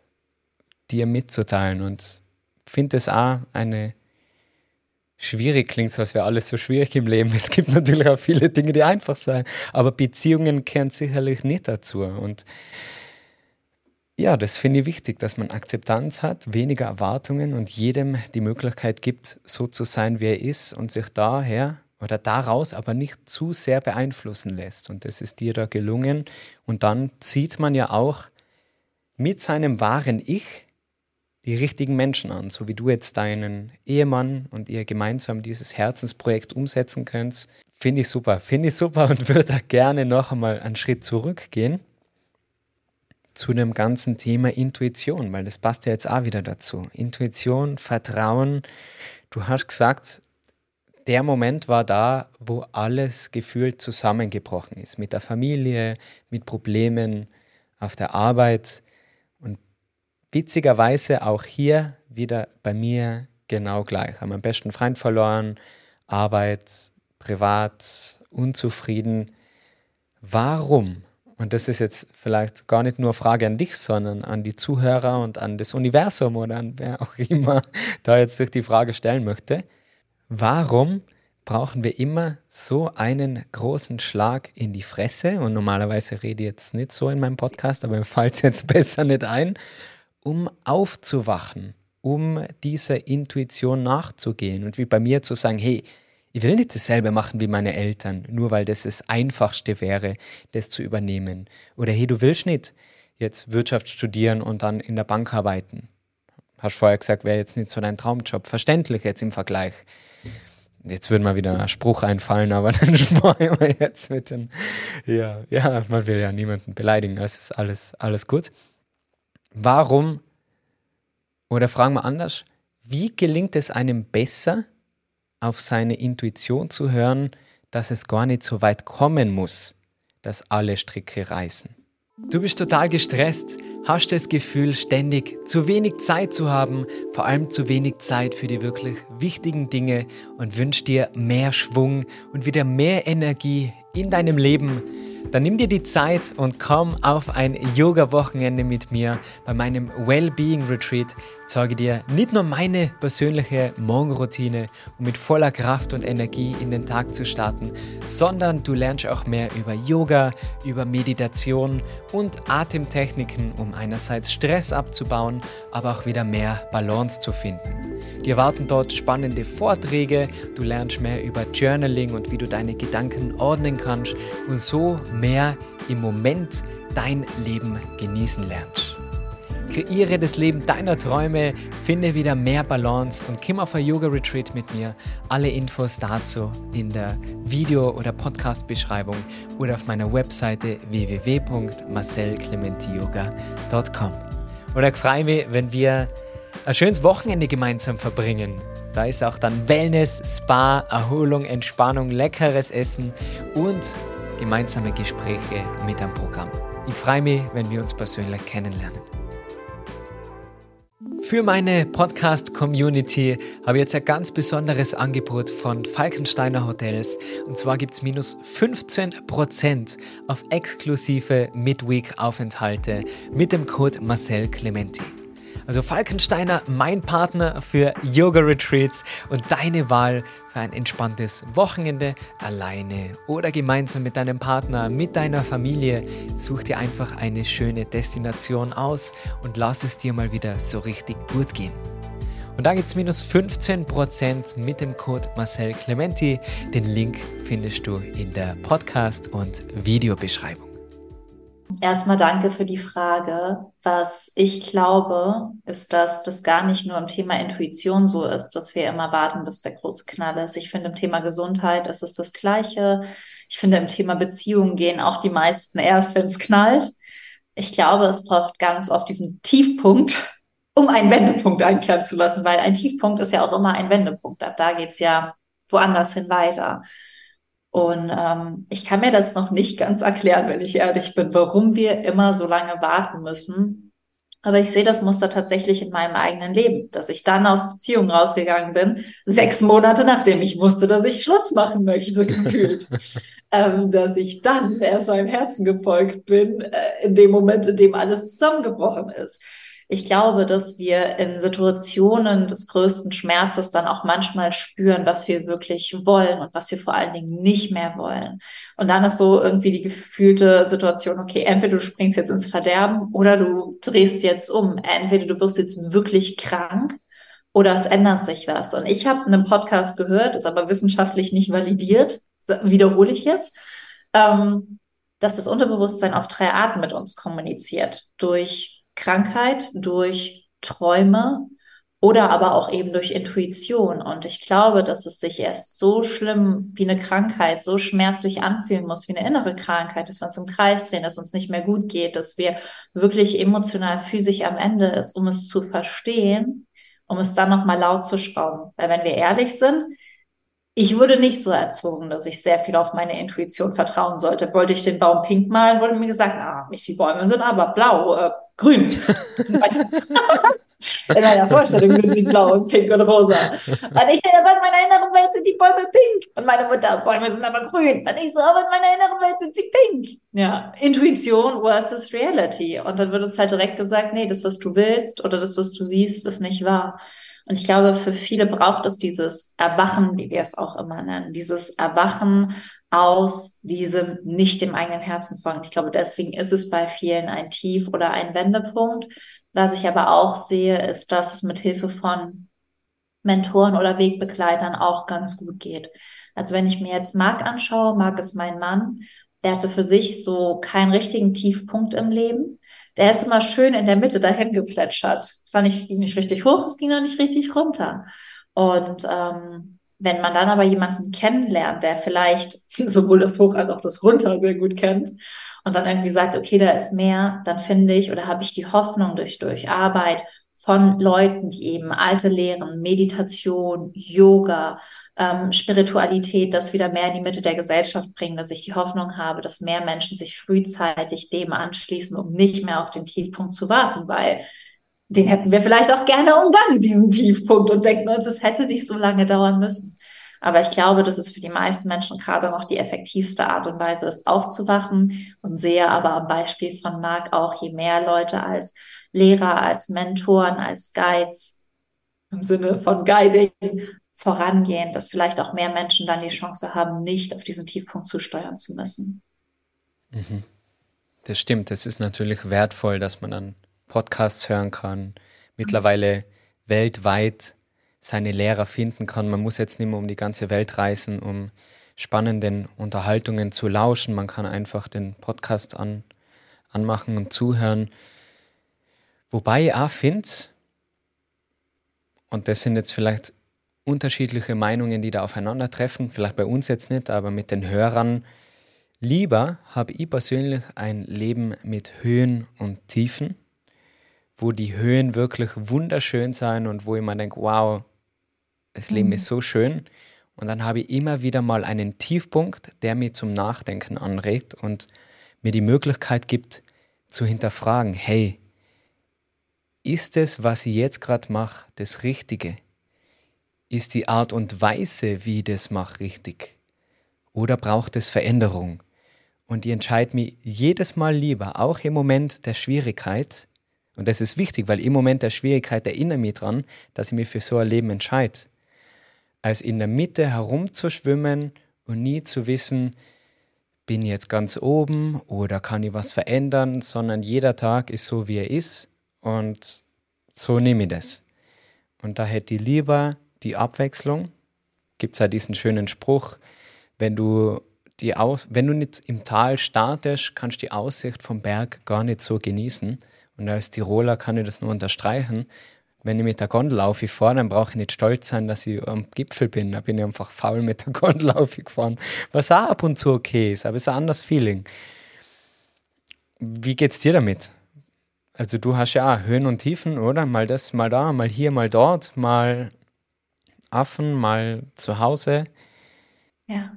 dir mitzuteilen. Und finde es auch eine schwierig klingt, so als wäre alles so schwierig im Leben. Es gibt natürlich auch viele Dinge, die einfach sein, aber Beziehungen kehren sicherlich nicht dazu. Und Ja, das finde ich wichtig, dass man Akzeptanz hat, weniger Erwartungen und jedem die Möglichkeit gibt, so zu sein, wie er ist und sich daher oder daraus aber nicht zu sehr beeinflussen lässt. Und das ist dir da gelungen. Und dann zieht man ja auch mit seinem wahren Ich die richtigen Menschen an, so wie du jetzt deinen Ehemann und ihr gemeinsam dieses Herzensprojekt umsetzen könnt. Finde ich super, finde ich super und würde da gerne noch einmal einen Schritt zurückgehen zu dem ganzen Thema Intuition, weil das passt ja jetzt auch wieder dazu. Intuition, Vertrauen. Du hast gesagt, der Moment war da, wo alles gefühlt zusammengebrochen ist. Mit der Familie, mit Problemen auf der Arbeit. Witzigerweise auch hier wieder bei mir genau gleich. Haben meinen besten Freund verloren, Arbeit, privat, unzufrieden. Warum und das ist jetzt vielleicht gar nicht nur Frage an dich, sondern an die Zuhörer und an das Universum oder an wer auch immer da jetzt sich die Frage stellen möchte. Warum brauchen wir immer so einen großen Schlag in die Fresse? Und normalerweise rede ich jetzt nicht so in meinem Podcast, aber mir fällt jetzt besser nicht ein, um aufzuwachen, um dieser Intuition nachzugehen und wie bei mir zu sagen, hey, ich will nicht dasselbe machen wie meine Eltern, nur weil das das Einfachste wäre, das zu übernehmen. Oder hey, du willst nicht jetzt Wirtschaft studieren und dann in der Bank arbeiten. Hast vorher gesagt, wäre jetzt nicht so dein Traumjob. Verständlich jetzt im Vergleich. Jetzt würde mal wieder ein Spruch einfallen, aber dann sparen wir jetzt mit den. Ja, ja, man will ja niemanden beleidigen. Es ist alles, alles gut. Warum, oder fragen wir anders, wie gelingt es einem besser, auf seine Intuition zu hören, dass es gar nicht so weit kommen muss, dass alle Stricke reißen. Du bist total gestresst, hast das Gefühl, ständig zu wenig Zeit zu haben, vor allem zu wenig Zeit für die wirklich wichtigen Dinge und wünschst dir mehr Schwung und wieder mehr Energie in deinem Leben dann nimm dir die Zeit und komm auf ein Yoga-Wochenende mit mir bei meinem Wellbeing Retreat. Zeige dir nicht nur meine persönliche Morgenroutine, um mit voller Kraft und Energie in den Tag zu starten, sondern du lernst auch mehr über Yoga, über Meditation und Atemtechniken, um einerseits Stress abzubauen, aber auch wieder mehr Balance zu finden. Dir warten dort spannende Vorträge, du lernst mehr über Journaling und wie du deine Gedanken ordnen kannst und so mehr im Moment dein Leben genießen lernst. Kreiere das Leben deiner Träume, finde wieder mehr Balance und komm auf ein Yoga Retreat mit mir. Alle Infos dazu in der Video- oder Podcast-Beschreibung oder auf meiner Webseite www.marcelclementiyoga.com. Oder ich freue mich, wenn wir ein schönes Wochenende gemeinsam verbringen. Da ist auch dann Wellness, Spa, Erholung, Entspannung, leckeres Essen und gemeinsame Gespräche mit am Programm. Ich freue mich, wenn wir uns persönlich kennenlernen. Für meine Podcast-Community habe ich jetzt ein ganz besonderes Angebot von Falkensteiner Hotels. Und zwar gibt es minus 15% auf exklusive Midweek-Aufenthalte mit dem Code Marcel Clementi. Also Falkensteiner, mein Partner für Yoga-Retreats und deine Wahl für ein entspanntes Wochenende alleine oder gemeinsam mit deinem Partner, mit deiner Familie. Such dir einfach eine schöne Destination aus und lass es dir mal wieder so richtig gut gehen. Und da gibt es minus 15% mit dem Code Marcel Clementi. Den Link findest du in der Podcast- und Videobeschreibung. Erstmal danke für die Frage. Was ich glaube, ist, dass das gar nicht nur im Thema Intuition so ist, dass wir immer warten, bis der große Knall ist. Ich finde, im Thema Gesundheit ist es das Gleiche. Ich finde, im Thema Beziehungen gehen auch die meisten erst, wenn es knallt. Ich glaube, es braucht ganz oft diesen Tiefpunkt, um einen Wendepunkt einkehren zu lassen, weil ein Tiefpunkt ist ja auch immer ein Wendepunkt. Ab da geht es ja woanders hin weiter. Und ähm, ich kann mir das noch nicht ganz erklären, wenn ich ehrlich bin, warum wir immer so lange warten müssen. Aber ich sehe das Muster tatsächlich in meinem eigenen Leben, dass ich dann aus Beziehungen rausgegangen bin, sechs Monate nachdem ich wusste, dass ich Schluss machen möchte, gefühlt. ähm, dass ich dann erst meinem Herzen gefolgt bin, äh, in dem Moment, in dem alles zusammengebrochen ist. Ich glaube, dass wir in Situationen des größten Schmerzes dann auch manchmal spüren, was wir wirklich wollen und was wir vor allen Dingen nicht mehr wollen. Und dann ist so irgendwie die gefühlte Situation, okay, entweder du springst jetzt ins Verderben oder du drehst jetzt um. Entweder du wirst jetzt wirklich krank oder es ändert sich was. Und ich habe einen Podcast gehört, ist aber wissenschaftlich nicht validiert, wiederhole ich jetzt, ähm, dass das Unterbewusstsein auf drei Arten mit uns kommuniziert. Durch Krankheit, durch Träume oder aber auch eben durch Intuition. Und ich glaube, dass es sich erst so schlimm wie eine Krankheit, so schmerzlich anfühlen muss wie eine innere Krankheit, dass wir uns im Kreis drehen, dass uns nicht mehr gut geht, dass wir wirklich emotional, physisch am Ende ist, um es zu verstehen, um es dann nochmal laut zu schrauben. Weil wenn wir ehrlich sind, ich wurde nicht so erzogen, dass ich sehr viel auf meine Intuition vertrauen sollte. Wollte ich den Baum pink malen, wurde mir gesagt, ah, die Bäume sind aber blau, äh, grün. In meiner Vorstellung sind sie blau und pink und rosa. Und ich aber in meiner inneren Welt sind die Bäume pink. Und meine Mutter, Bäume sind aber grün. Und ich so, aber in meiner inneren Welt sind sie pink. Ja, Intuition versus Reality. Und dann wird uns halt direkt gesagt, nee, das, was du willst oder das, was du siehst, ist nicht wahr. Und ich glaube, für viele braucht es dieses Erwachen, wie wir es auch immer nennen, dieses Erwachen aus diesem nicht dem eigenen Herzen folgen. Ich glaube, deswegen ist es bei vielen ein Tief oder ein Wendepunkt. Was ich aber auch sehe, ist, dass es mit Hilfe von Mentoren oder Wegbegleitern auch ganz gut geht. Also wenn ich mir jetzt Marc anschaue, Marc ist mein Mann, der hatte für sich so keinen richtigen Tiefpunkt im Leben der ist immer schön in der Mitte dahin geplätschert. Zwar nicht, ging nicht richtig hoch, es ging auch nicht richtig runter. Und ähm, wenn man dann aber jemanden kennenlernt, der vielleicht sowohl das Hoch als auch das Runter sehr gut kennt und dann irgendwie sagt, okay, da ist mehr, dann finde ich oder habe ich die Hoffnung durch, durch Arbeit von Leuten, die eben alte Lehren, Meditation, Yoga, ähm, Spiritualität, das wieder mehr in die Mitte der Gesellschaft bringen, dass ich die Hoffnung habe, dass mehr Menschen sich frühzeitig dem anschließen, um nicht mehr auf den Tiefpunkt zu warten, weil den hätten wir vielleicht auch gerne umgangen, diesen Tiefpunkt, und denken uns, es hätte nicht so lange dauern müssen. Aber ich glaube, dass es für die meisten Menschen gerade noch die effektivste Art und Weise ist, aufzuwachen und sehe aber am Beispiel von Marc auch, je mehr Leute als Lehrer, als Mentoren, als Guides im Sinne von Guiding vorangehen, dass vielleicht auch mehr Menschen dann die Chance haben, nicht auf diesen Tiefpunkt zusteuern zu müssen. Mhm. Das stimmt. Es ist natürlich wertvoll, dass man dann Podcasts hören kann, mittlerweile weltweit seine Lehrer finden kann. Man muss jetzt nicht mehr um die ganze Welt reisen, um spannenden Unterhaltungen zu lauschen. Man kann einfach den Podcast an, anmachen und zuhören. Wobei ich auch finde, und das sind jetzt vielleicht unterschiedliche Meinungen, die da aufeinandertreffen, vielleicht bei uns jetzt nicht, aber mit den Hörern. Lieber habe ich persönlich ein Leben mit Höhen und Tiefen, wo die Höhen wirklich wunderschön sind und wo ich mir denke, wow, das Leben mhm. ist so schön. Und dann habe ich immer wieder mal einen Tiefpunkt, der mich zum Nachdenken anregt und mir die Möglichkeit gibt, zu hinterfragen, hey, ist es, was ich jetzt gerade mache, das Richtige? Ist die Art und Weise, wie ich das mache, richtig? Oder braucht es Veränderung? Und ich entscheide mich jedes Mal lieber, auch im Moment der Schwierigkeit, und das ist wichtig, weil im Moment der Schwierigkeit erinnere ich mich daran, dass ich mich für so ein Leben entscheide, als in der Mitte herumzuschwimmen und nie zu wissen, bin ich jetzt ganz oben oder kann ich was verändern, sondern jeder Tag ist so, wie er ist und so nehme ich das. Und da hätte ich lieber die Abwechslung. Gibt es ja diesen schönen Spruch, wenn du die Aus wenn du nicht im Tal startest, kannst du die Aussicht vom Berg gar nicht so genießen. Und als Tiroler kann ich das nur unterstreichen. Wenn ich mit der Gondel aufgefahren, dann brauche ich nicht stolz sein, dass ich am Gipfel bin. Da bin ich einfach faul mit der Gondel aufgefahren. Was auch ab und zu okay ist, aber es ist ein anderes Feeling. Wie geht's dir damit? Also du hast ja auch Höhen und Tiefen, oder? Mal das, mal da, mal hier, mal dort, mal Affen, mal zu Hause. Ja,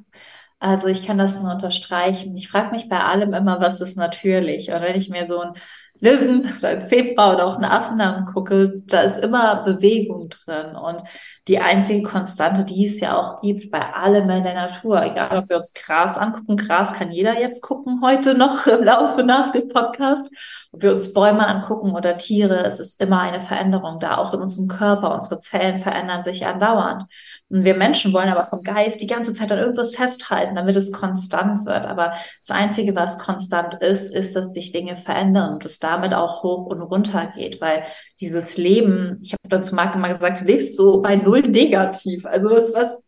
also ich kann das nur unterstreichen. Ich frage mich bei allem immer, was ist natürlich? Und wenn ich mir so einen Löwen oder ein Zebra oder auch einen Affen angucke, da ist immer Bewegung drin. Und die einzige Konstante, die es ja auch gibt bei allem in der Natur, egal ob wir uns Gras angucken, Gras kann jeder jetzt gucken heute noch im Laufe nach dem Podcast, ob wir uns Bäume angucken oder Tiere, es ist immer eine Veränderung da, auch in unserem Körper. Unsere Zellen verändern sich andauernd. Und wir Menschen wollen aber vom Geist die ganze Zeit an irgendwas festhalten, damit es konstant wird. Aber das Einzige, was konstant ist, ist, dass sich Dinge verändern und es damit auch hoch und runter geht, weil dieses Leben, ich dann zu Marc immer gesagt, du lebst so bei null negativ. Also was, was,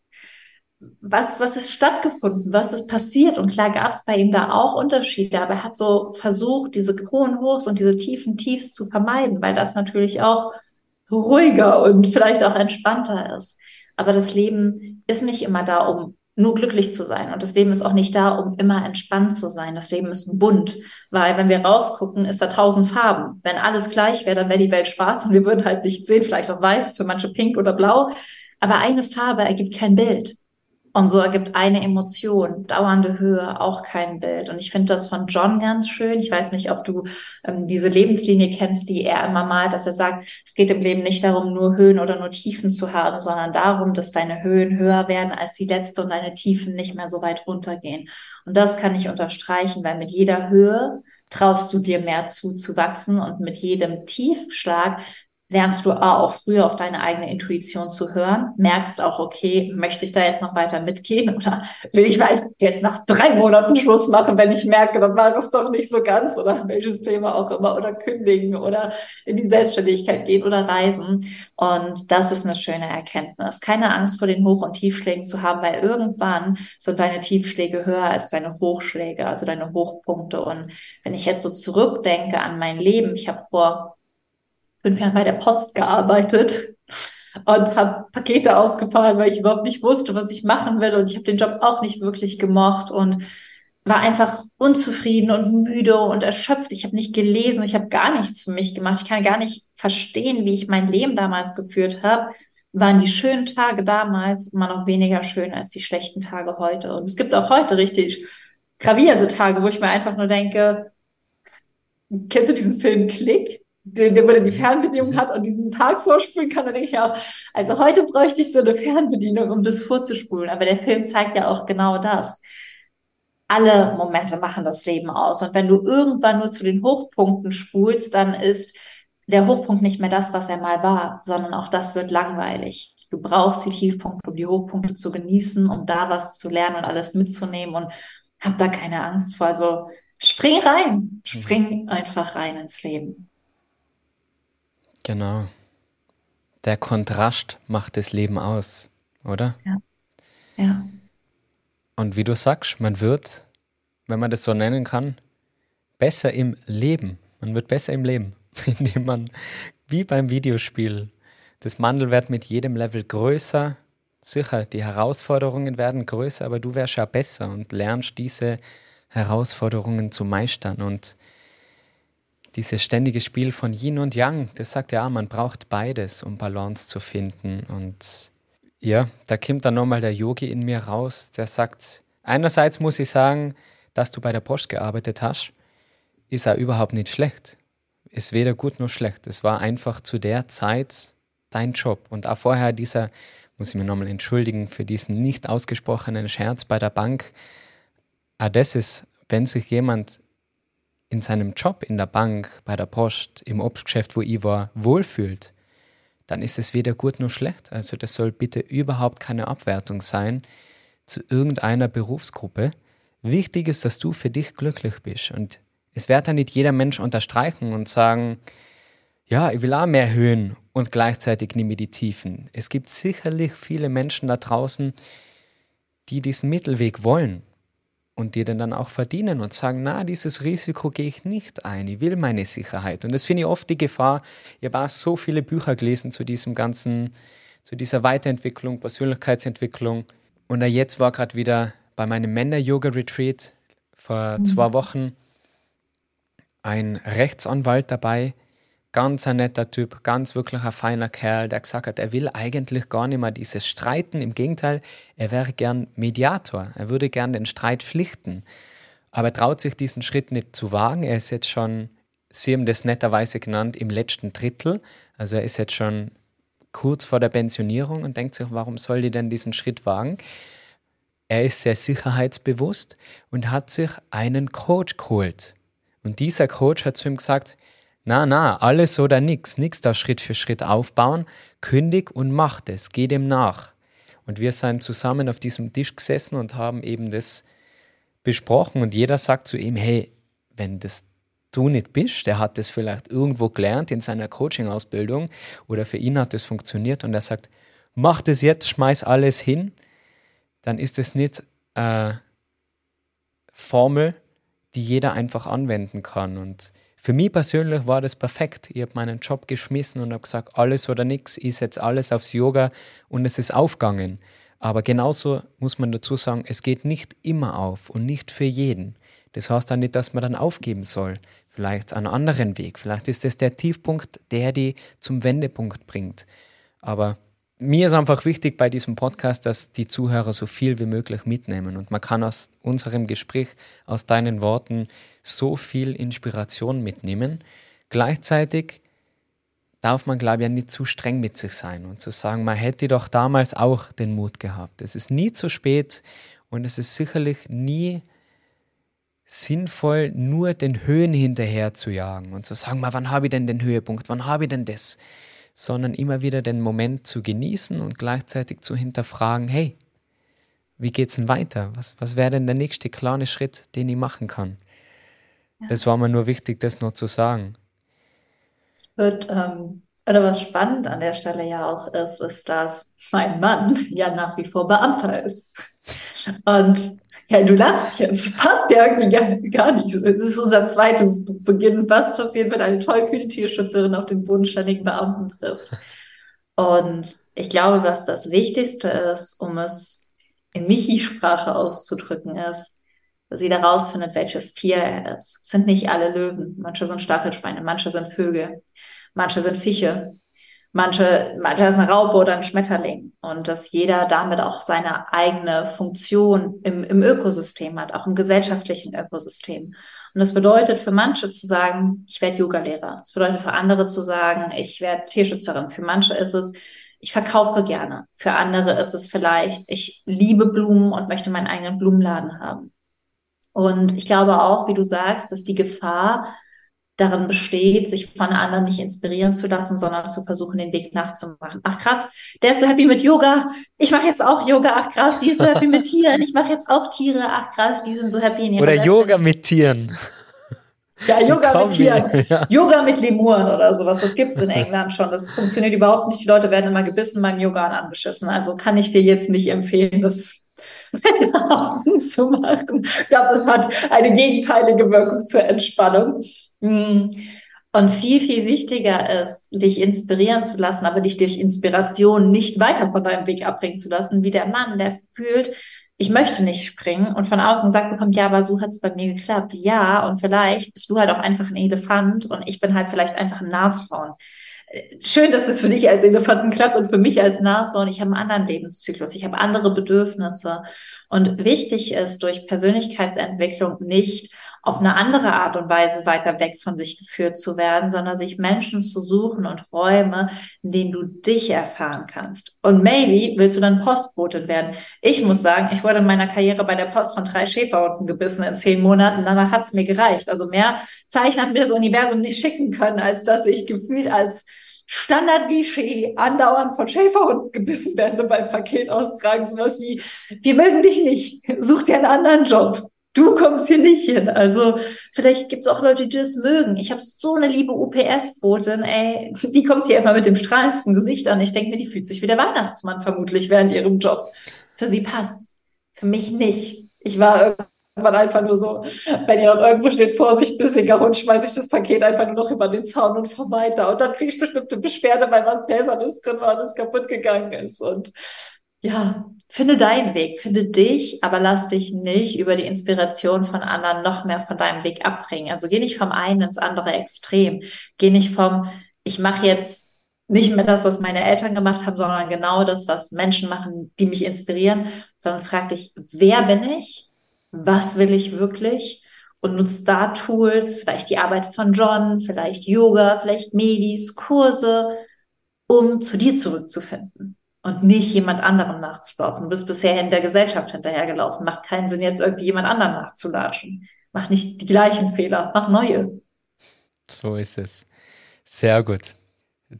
was, was ist stattgefunden, was ist passiert? Und klar gab es bei ihm da auch Unterschiede, aber er hat so versucht, diese hohen Hochs und diese tiefen Tiefs zu vermeiden, weil das natürlich auch ruhiger und vielleicht auch entspannter ist. Aber das Leben ist nicht immer da, um nur glücklich zu sein. Und das Leben ist auch nicht da, um immer entspannt zu sein. Das Leben ist bunt, weil wenn wir rausgucken, ist da tausend Farben. Wenn alles gleich wäre, dann wäre die Welt schwarz und wir würden halt nicht sehen, vielleicht auch weiß, für manche pink oder blau. Aber eine Farbe ergibt kein Bild. Und so ergibt eine Emotion, dauernde Höhe, auch kein Bild. Und ich finde das von John ganz schön. Ich weiß nicht, ob du ähm, diese Lebenslinie kennst, die er immer malt, dass er sagt, es geht im Leben nicht darum, nur Höhen oder nur Tiefen zu haben, sondern darum, dass deine Höhen höher werden als die letzte und deine Tiefen nicht mehr so weit runtergehen. Und das kann ich unterstreichen, weil mit jeder Höhe traust du dir mehr zu, zu wachsen und mit jedem Tiefschlag lernst du auch früher auf deine eigene Intuition zu hören, merkst auch, okay, möchte ich da jetzt noch weiter mitgehen oder will ich jetzt nach drei Monaten Schluss machen, wenn ich merke, dann war es doch nicht so ganz oder welches Thema auch immer oder kündigen oder in die Selbstständigkeit gehen oder reisen. Und das ist eine schöne Erkenntnis. Keine Angst vor den Hoch- und Tiefschlägen zu haben, weil irgendwann sind deine Tiefschläge höher als deine Hochschläge, also deine Hochpunkte. Und wenn ich jetzt so zurückdenke an mein Leben, ich habe vor fünf Jahren bei der Post gearbeitet und habe Pakete ausgefahren, weil ich überhaupt nicht wusste, was ich machen will. Und ich habe den Job auch nicht wirklich gemocht und war einfach unzufrieden und müde und erschöpft. Ich habe nicht gelesen, ich habe gar nichts für mich gemacht. Ich kann gar nicht verstehen, wie ich mein Leben damals geführt habe. Waren die schönen Tage damals immer noch weniger schön als die schlechten Tage heute. Und es gibt auch heute richtig gravierende Tage, wo ich mir einfach nur denke, kennst du diesen Film Klick? Man in die Fernbedienung hat und diesen Tag vorspulen kann, dann denke ich auch, also heute bräuchte ich so eine Fernbedienung, um das vorzuspulen. Aber der Film zeigt ja auch genau das. Alle Momente machen das Leben aus. Und wenn du irgendwann nur zu den Hochpunkten spulst, dann ist der Hochpunkt nicht mehr das, was er mal war, sondern auch das wird langweilig. Du brauchst die Tiefpunkte, um die Hochpunkte zu genießen, um da was zu lernen und alles mitzunehmen und hab da keine Angst vor. Also spring rein, spring einfach rein ins Leben. Genau. Der Kontrast macht das Leben aus, oder? Ja. Ja. Und wie du sagst, man wird, wenn man das so nennen kann, besser im Leben. Man wird besser im Leben, indem man, wie beim Videospiel, das Mandelwert mit jedem Level größer. Sicher, die Herausforderungen werden größer, aber du wärst ja besser und lernst diese Herausforderungen zu meistern. Und dieses ständige Spiel von Yin und Yang, das sagt ja, man braucht beides, um Balance zu finden. Und ja, da kommt dann nochmal der Yogi in mir raus, der sagt, einerseits muss ich sagen, dass du bei der Post gearbeitet hast, ist ja überhaupt nicht schlecht. Ist weder gut noch schlecht. Es war einfach zu der Zeit dein Job. Und auch vorher dieser, muss ich mir nochmal entschuldigen für diesen nicht ausgesprochenen Scherz bei der Bank. Ah, das ist, wenn sich jemand in seinem Job in der Bank, bei der Post, im Obstgeschäft, wo ich war, wohlfühlt, dann ist es weder gut noch schlecht. Also das soll bitte überhaupt keine Abwertung sein zu irgendeiner Berufsgruppe. Wichtig ist, dass du für dich glücklich bist. Und es wird dann nicht jeder Mensch unterstreichen und sagen, ja, ich will auch mehr Höhen und gleichzeitig nicht mehr die Tiefen. Es gibt sicherlich viele Menschen da draußen, die diesen Mittelweg wollen und die dann auch verdienen und sagen, na, dieses Risiko gehe ich nicht ein, ich will meine Sicherheit. Und das finde ich oft die Gefahr. Ich habe auch so viele Bücher gelesen zu diesem ganzen, zu dieser Weiterentwicklung, Persönlichkeitsentwicklung. Und jetzt war gerade wieder bei meinem Männer-Yoga-Retreat vor mhm. zwei Wochen ein Rechtsanwalt dabei, ganz ein netter Typ, ganz wirklich ein feiner Kerl, der gesagt hat, er will eigentlich gar nicht mehr dieses Streiten. Im Gegenteil, er wäre gern Mediator. Er würde gern den Streit schlichten. Aber er traut sich diesen Schritt nicht zu wagen. Er ist jetzt schon, Sie haben das netterweise genannt, im letzten Drittel. Also er ist jetzt schon kurz vor der Pensionierung und denkt sich, warum soll die denn diesen Schritt wagen? Er ist sehr sicherheitsbewusst und hat sich einen Coach geholt. Und dieser Coach hat zu ihm gesagt, na, na, alles oder nix, nix da Schritt für Schritt aufbauen, kündig und mach das, geh dem nach. Und wir sind zusammen auf diesem Tisch gesessen und haben eben das besprochen und jeder sagt zu ihm, hey, wenn das du nicht bist, der hat das vielleicht irgendwo gelernt in seiner Coaching-Ausbildung oder für ihn hat das funktioniert und er sagt, mach das jetzt, schmeiß alles hin, dann ist es nicht eine Formel, die jeder einfach anwenden kann. Und für mich persönlich war das perfekt. Ich habe meinen Job geschmissen und habe gesagt, alles oder nichts, ich setze alles aufs Yoga und es ist aufgegangen. Aber genauso muss man dazu sagen, es geht nicht immer auf und nicht für jeden. Das heißt dann nicht, dass man dann aufgeben soll. Vielleicht einen anderen Weg. Vielleicht ist das der Tiefpunkt, der die zum Wendepunkt bringt. Aber mir ist einfach wichtig bei diesem Podcast, dass die Zuhörer so viel wie möglich mitnehmen. Und man kann aus unserem Gespräch, aus deinen Worten so viel Inspiration mitnehmen. Gleichzeitig darf man, glaube ich, ja nicht zu streng mit sich sein und zu sagen, man hätte doch damals auch den Mut gehabt. Es ist nie zu spät und es ist sicherlich nie sinnvoll, nur den Höhen hinterher zu jagen und zu sagen, wann habe ich denn den Höhepunkt, wann habe ich denn das? Sondern immer wieder den Moment zu genießen und gleichzeitig zu hinterfragen, hey, wie geht's denn weiter? Was, was wäre denn der nächste kleine Schritt, den ich machen kann? Ja. Das war mir nur wichtig, das noch zu sagen. Wird, ähm, oder was spannend an der Stelle ja auch ist, ist, dass mein Mann ja nach wie vor Beamter ist. Und ja, du lachst jetzt. Passt ja irgendwie gar, gar nicht. Es ist unser zweites Buch beginnen. Was passiert, wenn eine tollkühne Tierschützerin auf den bodenständigen Beamten trifft? Und ich glaube, was das Wichtigste ist, um es in Michi-Sprache auszudrücken, ist, dass jeder rausfindet, welches Tier er ist. Es sind nicht alle Löwen. Manche sind Stachelschweine, manche sind Vögel, manche sind Fische, manche, manche ist eine Raupe oder ein Schmetterling und dass jeder damit auch seine eigene Funktion im, im Ökosystem hat, auch im gesellschaftlichen Ökosystem. Und das bedeutet für manche zu sagen, ich werde Yogalehrer. Das bedeutet für andere zu sagen, ich werde Tierschützerin. Für manche ist es, ich verkaufe gerne. Für andere ist es vielleicht, ich liebe Blumen und möchte meinen eigenen Blumenladen haben. Und ich glaube auch, wie du sagst, dass die Gefahr darin besteht, sich von anderen nicht inspirieren zu lassen, sondern zu versuchen, den Weg nachzumachen. Ach krass, der ist so happy mit Yoga. Ich mache jetzt auch Yoga. Ach krass, die ist so happy mit Tieren. Ich mache jetzt auch Tiere. Ach krass, die sind so happy in ihrer Oder Yoga mit Tieren. Ja, Yoga mit Tieren. Ja. Yoga mit Lemuren oder sowas. Das gibt's in England schon. Das funktioniert überhaupt nicht. Die Leute werden immer gebissen beim Yoga und angeschissen. Also kann ich dir jetzt nicht empfehlen, das zu machen. Ich glaube, das hat eine gegenteilige Wirkung zur Entspannung. Mm. Und viel, viel wichtiger ist, dich inspirieren zu lassen, aber dich durch Inspiration nicht weiter von deinem Weg abbringen zu lassen, wie der Mann, der fühlt, ich möchte nicht springen und von außen sagt bekommt, ja, aber so hat es bei mir geklappt. Ja, und vielleicht bist du halt auch einfach ein Elefant und ich bin halt vielleicht einfach ein Nashorn. Schön, dass das für dich als Elefanten klappt und für mich als Nashorn. Ich habe einen anderen Lebenszyklus, ich habe andere Bedürfnisse. Und wichtig ist durch Persönlichkeitsentwicklung nicht auf eine andere Art und Weise weiter weg von sich geführt zu werden, sondern sich Menschen zu suchen und Räume, in denen du dich erfahren kannst. Und maybe willst du dann Postbotin werden. Ich muss sagen, ich wurde in meiner Karriere bei der Post von drei Schäferhunden gebissen in zehn Monaten. Danach hat es mir gereicht. Also mehr Zeichen hat mir das Universum nicht schicken können, als dass ich gefühlt als Standard-Klischee andauernd von Schäferhunden gebissen werde beim Paketaustragen. Sowas wie, wir mögen dich nicht, such dir einen anderen Job du kommst hier nicht hin. Also vielleicht gibt es auch Leute, die das mögen. Ich habe so eine liebe UPS-Botin, ey, die kommt hier immer mit dem strahlendsten Gesicht an. Ich denke mir, die fühlt sich wie der Weihnachtsmann vermutlich während ihrem Job. Für sie passt's. Für mich nicht. Ich war irgendwann einfach nur so, wenn ihr noch irgendwo steht, Vorsicht, bissiger Hund, schmeiße ich das Paket einfach nur noch über den Zaun und vor weiter. Und dann kriege ich bestimmte Beschwerde, weil was Gläsernes drin war und es kaputt gegangen ist. Und ja, finde deinen Weg, finde dich, aber lass dich nicht über die Inspiration von anderen noch mehr von deinem Weg abbringen. Also geh nicht vom einen ins andere Extrem. Geh nicht vom, ich mache jetzt nicht mehr das, was meine Eltern gemacht haben, sondern genau das, was Menschen machen, die mich inspirieren, sondern frag dich, wer bin ich? Was will ich wirklich? Und nutzt da Tools, vielleicht die Arbeit von John, vielleicht Yoga, vielleicht Medis, Kurse, um zu dir zurückzufinden und nicht jemand anderem nachzulaufen. Du bist bisher in der Gesellschaft hinterhergelaufen. Macht keinen Sinn, jetzt irgendwie jemand anderem nachzulatschen. Mach nicht die gleichen Fehler, mach neue. So ist es. Sehr gut.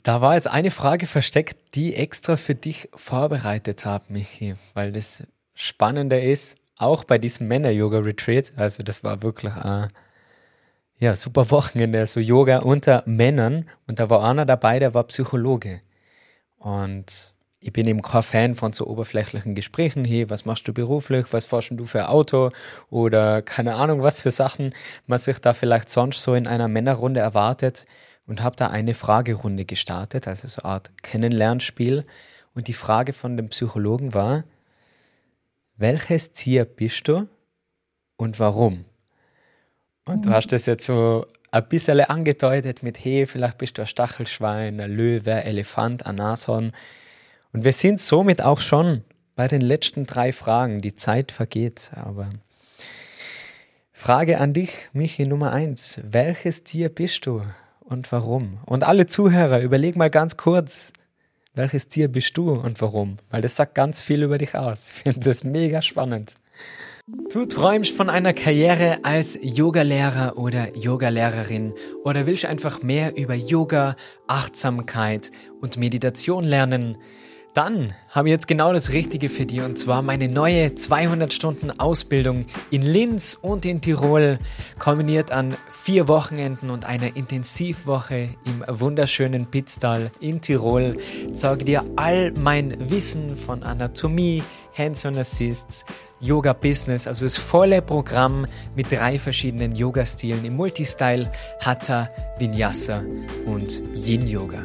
Da war jetzt eine Frage versteckt, die extra für dich vorbereitet habe, Michi, weil das Spannende ist, auch bei diesem Männer-Yoga-Retreat, also das war wirklich ein ja, super Wochenende, so Yoga unter Männern und da war einer dabei, der war Psychologe. Und ich bin eben kein Fan von so oberflächlichen Gesprächen. Hey, was machst du beruflich? Was forschst du für Auto? Oder keine Ahnung, was für Sachen man sich da vielleicht sonst so in einer Männerrunde erwartet. Und habe da eine Fragerunde gestartet, also so eine Art Kennenlernspiel. Und die Frage von dem Psychologen war, welches Tier bist du und warum? Und du hast das jetzt so ein bisschen angedeutet mit, hey, vielleicht bist du ein Stachelschwein, ein Löwe, Elefant, ein Nashorn. Und wir sind somit auch schon bei den letzten drei Fragen. Die Zeit vergeht, aber Frage an dich, Michi Nummer eins. Welches Tier bist du und warum? Und alle Zuhörer, überleg mal ganz kurz, welches Tier bist du und warum? Weil das sagt ganz viel über dich aus. Ich finde das mega spannend. Du träumst von einer Karriere als Yogalehrer oder Yogalehrerin oder willst einfach mehr über Yoga, Achtsamkeit und Meditation lernen? Dann habe ich jetzt genau das Richtige für dich und zwar meine neue 200 Stunden Ausbildung in Linz und in Tirol, kombiniert an vier Wochenenden und einer Intensivwoche im wunderschönen Pitztal in Tirol. Zeige dir all mein Wissen von Anatomie, Hands-on Assists, Yoga Business, also das volle Programm mit drei verschiedenen Yoga-Stilen im Multistyle, Hatha, Vinyasa und Yin Yoga.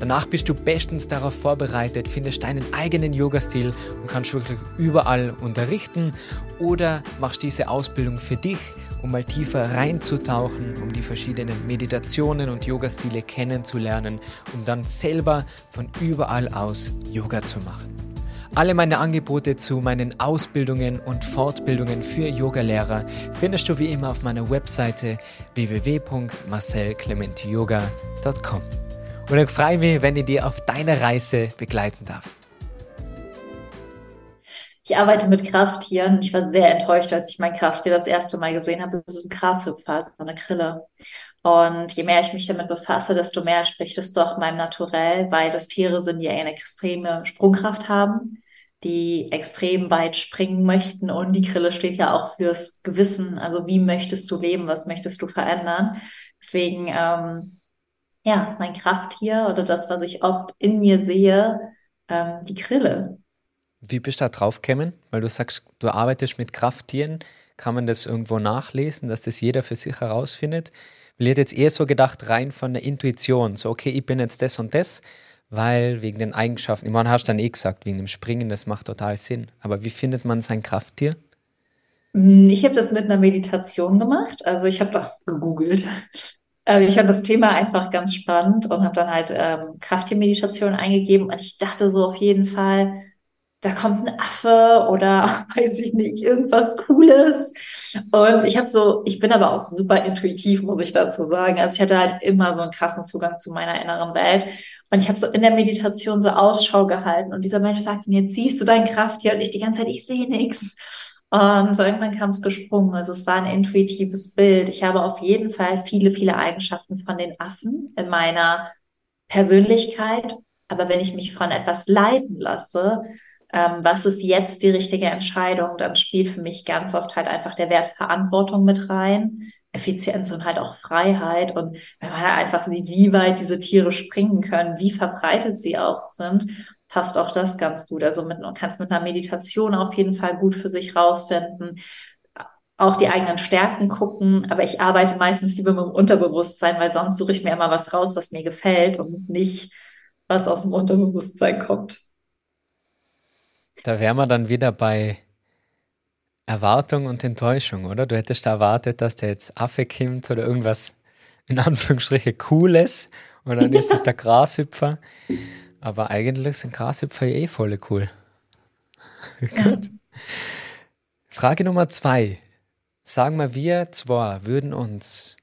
Danach bist du bestens darauf vorbereitet, findest deinen eigenen Yoga-Stil und kannst wirklich überall unterrichten oder machst diese Ausbildung für dich, um mal tiefer reinzutauchen, um die verschiedenen Meditationen und Yoga-Stile kennenzulernen, um dann selber von überall aus Yoga zu machen. Alle meine Angebote zu meinen Ausbildungen und Fortbildungen für Yogalehrer findest du wie immer auf meiner Webseite www.marcelclementiyoga.com. Und ich freue mich, wenn ich dir auf deiner Reise begleiten darf. Ich arbeite mit Krafttieren. Ich war sehr enttäuscht, als ich mein Krafttier das erste Mal gesehen habe. Das ist ein Grashüpfer, so eine Krille. Und je mehr ich mich damit befasse, desto mehr spricht es doch meinem Naturell, weil das Tiere sind, die eine extreme Sprungkraft haben, die extrem weit springen möchten. Und die Krille steht ja auch fürs Gewissen. Also wie möchtest du leben? Was möchtest du verändern? Deswegen ähm, ja, ist mein Krafttier oder das, was ich oft in mir sehe, ähm, die Krille. Wie bist du da drauf gekommen? Weil du sagst, du arbeitest mit Krafttieren. Kann man das irgendwo nachlesen, dass das jeder für sich herausfindet? Weil ich hätte jetzt eher so gedacht, rein von der Intuition. So, okay, ich bin jetzt das und das, weil wegen den Eigenschaften. Ich meine, hast du dann eh gesagt, wegen dem Springen, das macht total Sinn. Aber wie findet man sein Krafttier? Hm, ich habe das mit einer Meditation gemacht. Also ich habe doch gegoogelt äh, ich fand das Thema einfach ganz spannend und habe dann halt ähm, Krafttiermeditation eingegeben und ich dachte so auf jeden Fall, da kommt ein Affe oder weiß ich nicht, irgendwas Cooles. Und ich habe so, ich bin aber auch super intuitiv, muss ich dazu sagen. Also ich hatte halt immer so einen krassen Zugang zu meiner inneren Welt. Und ich habe so in der Meditation so Ausschau gehalten und dieser Mensch sagt mir, jetzt siehst du dein Krafttier und ich die ganze Zeit, ich sehe nichts. Und so irgendwann kam es gesprungen. Also es war ein intuitives Bild. Ich habe auf jeden Fall viele, viele Eigenschaften von den Affen in meiner Persönlichkeit. Aber wenn ich mich von etwas leiten lasse, ähm, was ist jetzt die richtige Entscheidung, dann spielt für mich ganz oft halt einfach der Wert Verantwortung mit rein. Effizienz und halt auch Freiheit. Und wenn man halt einfach sieht, wie weit diese Tiere springen können, wie verbreitet sie auch sind, passt auch das ganz gut. Also mit, kannst mit einer Meditation auf jeden Fall gut für sich rausfinden. Auch die eigenen Stärken gucken, aber ich arbeite meistens lieber mit dem Unterbewusstsein, weil sonst suche ich mir immer was raus, was mir gefällt und nicht, was aus dem Unterbewusstsein kommt. Da wären wir dann wieder bei Erwartung und Enttäuschung, oder? Du hättest da erwartet, dass der jetzt Affe kommt oder irgendwas in Anführungsstriche Cooles und dann ist es der Grashüpfer. Aber eigentlich sind Grashüpfer eh voll cool. Gut. Frage Nummer zwei. Sagen wir, wir zwei würden uns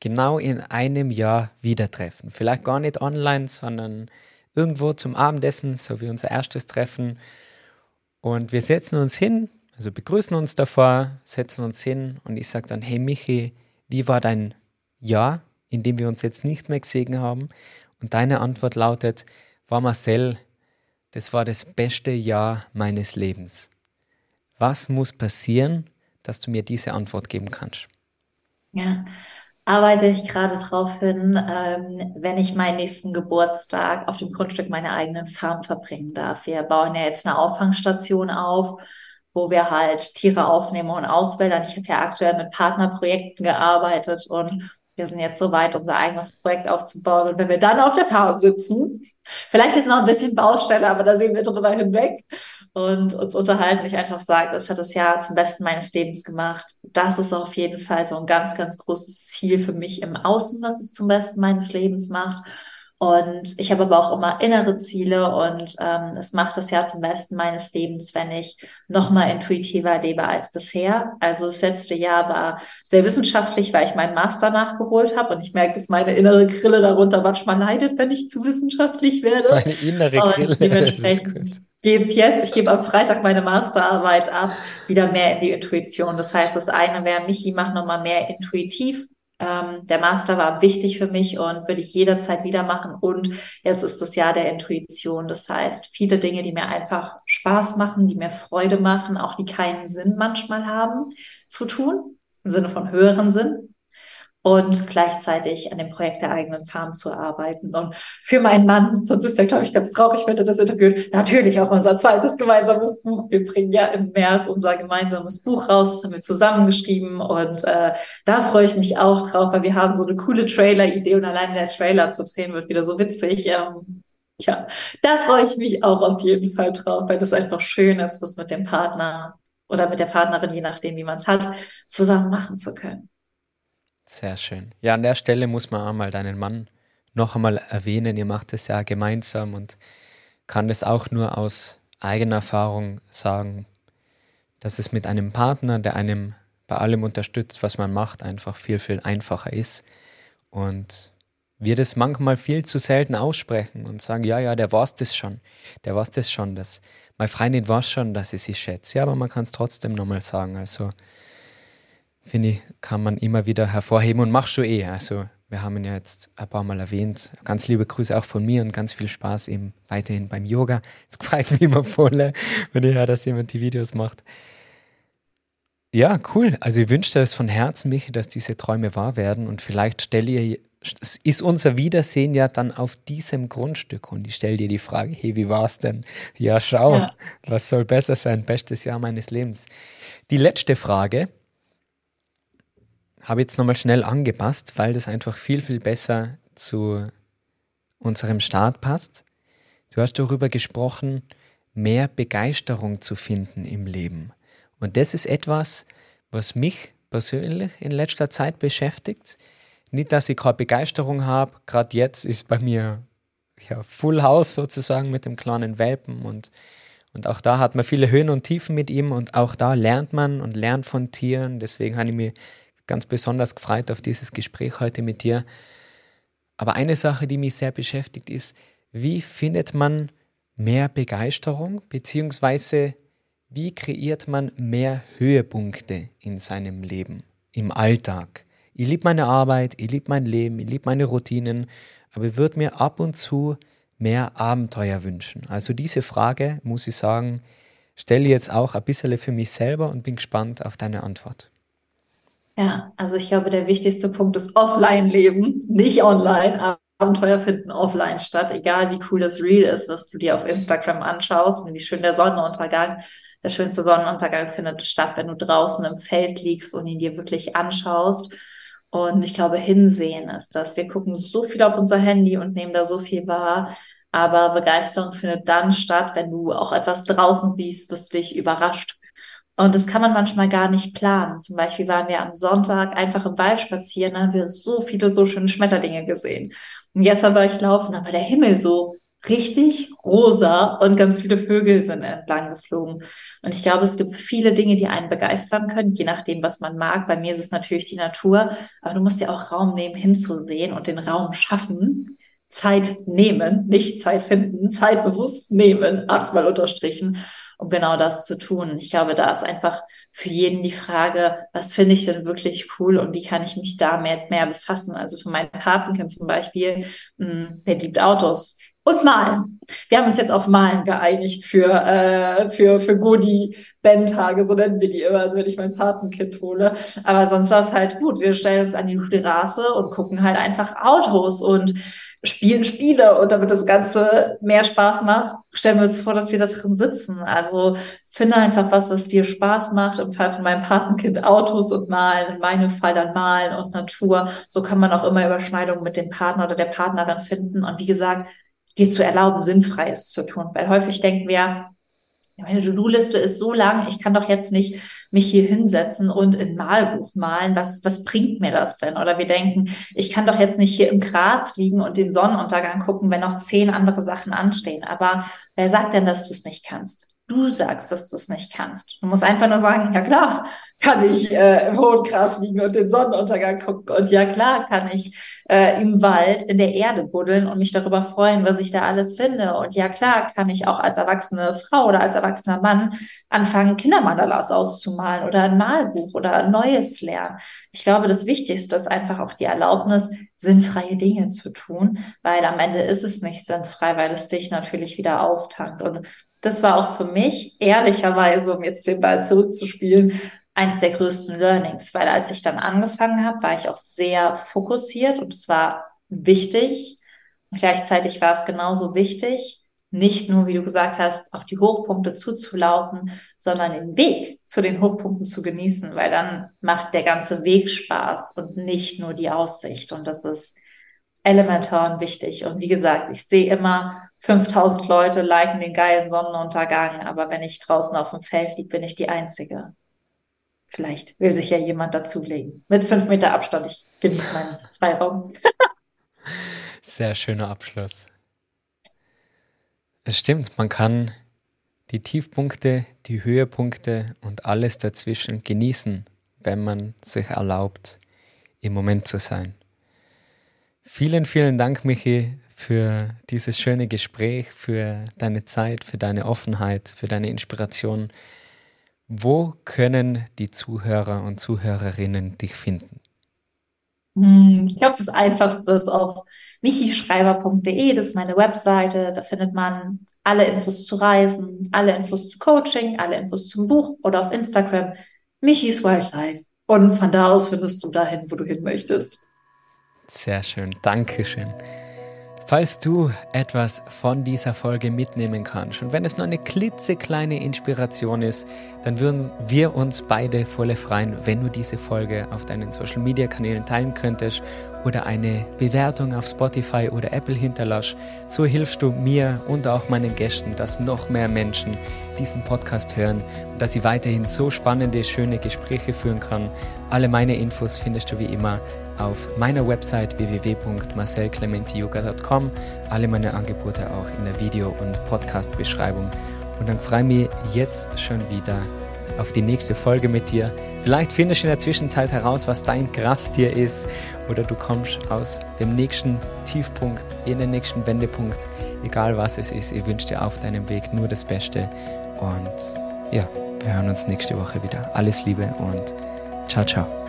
genau in einem Jahr wieder treffen. Vielleicht gar nicht online, sondern irgendwo zum Abendessen, so wie unser erstes Treffen. Und wir setzen uns hin, also begrüßen uns davor, setzen uns hin und ich sage dann, hey Michi, wie war dein Jahr, in dem wir uns jetzt nicht mehr gesehen haben? Und deine Antwort lautet, war Marcel, das war das beste Jahr meines Lebens. Was muss passieren, dass du mir diese Antwort geben kannst? Ja, arbeite ich gerade drauf hin, ähm, wenn ich meinen nächsten Geburtstag auf dem Grundstück meiner eigenen Farm verbringen darf. Wir bauen ja jetzt eine Auffangstation auf, wo wir halt Tiere aufnehmen und auswäldern. Ich habe ja aktuell mit Partnerprojekten gearbeitet und wir sind jetzt so weit, unser eigenes Projekt aufzubauen. Und wenn wir dann auf der Farm sitzen, vielleicht ist noch ein bisschen Baustelle, aber da sehen wir drüber hinweg und uns unterhalten, ich einfach sage, das hat das Jahr zum Besten meines Lebens gemacht. Das ist auf jeden Fall so ein ganz, ganz großes Ziel für mich im Außen, was es zum Besten meines Lebens macht. Und ich habe aber auch immer innere Ziele und ähm, es macht das Jahr zum besten meines Lebens, wenn ich noch mal intuitiver lebe als bisher. Also das letzte Jahr war sehr wissenschaftlich, weil ich meinen Master nachgeholt habe und ich merke, dass meine innere Grille darunter manchmal leidet, wenn ich zu wissenschaftlich werde. Meine innere Grille. Und dementsprechend geht's jetzt. Ich gebe am Freitag meine Masterarbeit ab, wieder mehr in die Intuition. Das heißt, das eine wäre, Michi, mach noch mal mehr intuitiv ähm, der Master war wichtig für mich und würde ich jederzeit wieder machen. Und jetzt ist das Jahr der Intuition. Das heißt, viele Dinge, die mir einfach Spaß machen, die mir Freude machen, auch die keinen Sinn manchmal haben, zu tun, im Sinne von höheren Sinn und gleichzeitig an dem Projekt der eigenen Farm zu arbeiten. Und für meinen Mann, sonst ist er, glaube ich, ganz traurig, wenn er das interviewt, natürlich auch unser zweites gemeinsames Buch. Wir bringen ja im März unser gemeinsames Buch raus, das haben wir zusammengeschrieben und äh, da freue ich mich auch drauf, weil wir haben so eine coole Trailer-Idee und allein der Trailer zu drehen wird wieder so witzig. Ähm, ja, da freue ich mich auch auf jeden Fall drauf, weil das einfach schön ist, was mit dem Partner oder mit der Partnerin, je nachdem, wie man es hat, zusammen machen zu können. Sehr schön. Ja, an der Stelle muss man einmal deinen Mann noch einmal erwähnen. Ihr macht es ja gemeinsam und kann das auch nur aus eigener Erfahrung sagen, dass es mit einem Partner, der einem bei allem unterstützt, was man macht, einfach viel, viel einfacher ist. Und wir das manchmal viel zu selten aussprechen und sagen, ja, ja, der weiß das schon. Der weiß das schon, dass meine Freundin weiß schon, dass ich sie schätze. Ja, aber man kann es trotzdem nochmal sagen. Also finde ich, kann man immer wieder hervorheben und machst du eh. Also wir haben ihn ja jetzt ein paar Mal erwähnt. Ganz liebe Grüße auch von mir und ganz viel Spaß eben weiterhin beim Yoga. Es freut mich immer voll, wenn ich höre, dass jemand die Videos macht. Ja, cool. Also ich wünsche dir das von Herzen, Michi, dass diese Träume wahr werden und vielleicht stelle ihr, ist unser Wiedersehen ja dann auf diesem Grundstück und ich stelle dir die Frage, hey, wie war es denn? Ja, schau, ja. was soll besser sein? Bestes Jahr meines Lebens. Die letzte Frage, habe jetzt nochmal schnell angepasst, weil das einfach viel, viel besser zu unserem Start passt. Du hast darüber gesprochen, mehr Begeisterung zu finden im Leben. Und das ist etwas, was mich persönlich in letzter Zeit beschäftigt. Nicht, dass ich gerade Begeisterung habe, gerade jetzt ist bei mir ja, Full House sozusagen mit dem kleinen Welpen und, und auch da hat man viele Höhen und Tiefen mit ihm und auch da lernt man und lernt von Tieren. Deswegen habe ich mich ganz besonders gefreut auf dieses Gespräch heute mit dir. Aber eine Sache, die mich sehr beschäftigt, ist, wie findet man mehr Begeisterung, beziehungsweise wie kreiert man mehr Höhepunkte in seinem Leben, im Alltag? Ich liebe meine Arbeit, ich liebe mein Leben, ich liebe meine Routinen, aber ich würde mir ab und zu mehr Abenteuer wünschen. Also diese Frage, muss ich sagen, stelle ich jetzt auch ein bisschen für mich selber und bin gespannt auf deine Antwort. Ja, also ich glaube, der wichtigste Punkt ist Offline-Leben, nicht online. Abenteuer finden offline statt, egal wie cool das Reel ist, was du dir auf Instagram anschaust und wie schön der Sonnenuntergang. Der schönste Sonnenuntergang findet statt, wenn du draußen im Feld liegst und ihn dir wirklich anschaust. Und ich glaube, Hinsehen ist das. Wir gucken so viel auf unser Handy und nehmen da so viel wahr. Aber Begeisterung findet dann statt, wenn du auch etwas draußen siehst, was dich überrascht und das kann man manchmal gar nicht planen. Zum Beispiel waren wir am Sonntag einfach im Wald spazieren, da haben wir so viele so schöne Schmetterlinge gesehen. Und gestern war ich laufen, da war der Himmel so richtig rosa und ganz viele Vögel sind entlang geflogen. Und ich glaube, es gibt viele Dinge, die einen begeistern können, je nachdem, was man mag. Bei mir ist es natürlich die Natur, aber du musst ja auch Raum nehmen, hinzusehen und den Raum schaffen, Zeit nehmen, nicht Zeit finden, Zeit bewusst nehmen, achtmal unterstrichen, um genau das zu tun. Ich glaube, da ist einfach für jeden die Frage, was finde ich denn wirklich cool und wie kann ich mich damit mehr befassen? Also für meinen Patenkind zum Beispiel, mh, hm, der liebt Autos und Malen. Wir haben uns jetzt auf Malen geeinigt für, äh, für, für Godi-Band-Tage, so nennen wir die immer, also wenn ich mein Patenkind hole. Aber sonst war es halt gut. Wir stellen uns an die Straße und gucken halt einfach Autos und spielen Spiele und damit das Ganze mehr Spaß macht, stellen wir uns vor, dass wir da drin sitzen. Also finde einfach was, was dir Spaß macht. Im Fall von meinem Patenkind Autos und Malen, in meinem Fall dann Malen und Natur. So kann man auch immer Überschneidungen mit dem Partner oder der Partnerin finden. Und wie gesagt, dir zu erlauben, Sinnfreies zu tun. Weil häufig denken wir, meine To-Do-Liste ist so lang, ich kann doch jetzt nicht mich hier hinsetzen und in Malbuch malen. Was, was bringt mir das denn? Oder wir denken, ich kann doch jetzt nicht hier im Gras liegen und den Sonnenuntergang gucken, wenn noch zehn andere Sachen anstehen. Aber wer sagt denn, dass du es nicht kannst? Du sagst, dass du es nicht kannst. Du musst einfach nur sagen, ja klar, kann ich äh, im hohen Gras liegen und den Sonnenuntergang gucken. Und ja klar, kann ich äh, im Wald in der Erde buddeln und mich darüber freuen, was ich da alles finde. Und ja klar, kann ich auch als erwachsene Frau oder als erwachsener Mann anfangen, Kindermandalas auszumalen oder ein Malbuch oder ein Neues lernen. Ich glaube, das Wichtigste ist einfach auch die Erlaubnis, sinnfreie Dinge zu tun, weil am Ende ist es nicht sinnfrei, weil es dich natürlich wieder auftankt. Und das war auch für mich, ehrlicherweise, um jetzt den Ball zurückzuspielen, eins der größten Learnings, weil als ich dann angefangen habe, war ich auch sehr fokussiert und es war wichtig. Gleichzeitig war es genauso wichtig, nicht nur, wie du gesagt hast, auf die Hochpunkte zuzulaufen, sondern den Weg zu den Hochpunkten zu genießen, weil dann macht der ganze Weg Spaß und nicht nur die Aussicht. Und das ist elementar und wichtig. Und wie gesagt, ich sehe immer 5000 Leute liken den geilen Sonnenuntergang, aber wenn ich draußen auf dem Feld liege, bin ich die Einzige. Vielleicht will sich ja jemand dazulegen. Mit fünf Meter Abstand. Ich genieße meinen Freiraum. Sehr schöner Abschluss. Es stimmt, man kann die Tiefpunkte, die Höhepunkte und alles dazwischen genießen, wenn man sich erlaubt, im Moment zu sein. Vielen, vielen Dank, Michi, für dieses schöne Gespräch, für deine Zeit, für deine Offenheit, für deine Inspiration. Wo können die Zuhörer und Zuhörerinnen dich finden? Hm, ich glaube, das Einfachste ist auf michischreiber.de, das ist meine Webseite. Da findet man alle Infos zu Reisen, alle Infos zu Coaching, alle Infos zum Buch oder auf Instagram Michis Wildlife. Und von da aus findest du dahin, wo du hin möchtest. Sehr schön, Dankeschön. Falls du etwas von dieser Folge mitnehmen kannst und wenn es nur eine klitzekleine Inspiration ist, dann würden wir uns beide voll freuen, wenn du diese Folge auf deinen Social Media Kanälen teilen könntest oder eine Bewertung auf Spotify oder Apple hinterlässt. So hilfst du mir und auch meinen Gästen, dass noch mehr Menschen diesen Podcast hören und dass ich weiterhin so spannende, schöne Gespräche führen kann. Alle meine Infos findest du wie immer auf meiner Website www.marcelclementiyoga.com. Alle meine Angebote auch in der Video- und Podcast-Beschreibung. Und dann freue ich mich jetzt schon wieder auf die nächste Folge mit dir. Vielleicht findest du in der Zwischenzeit heraus, was dein Krafttier ist oder du kommst aus dem nächsten Tiefpunkt in den nächsten Wendepunkt. Egal was es ist, ich wünsche dir auf deinem Weg nur das Beste und ja, wir hören uns nächste Woche wieder. Alles Liebe und ciao, ciao.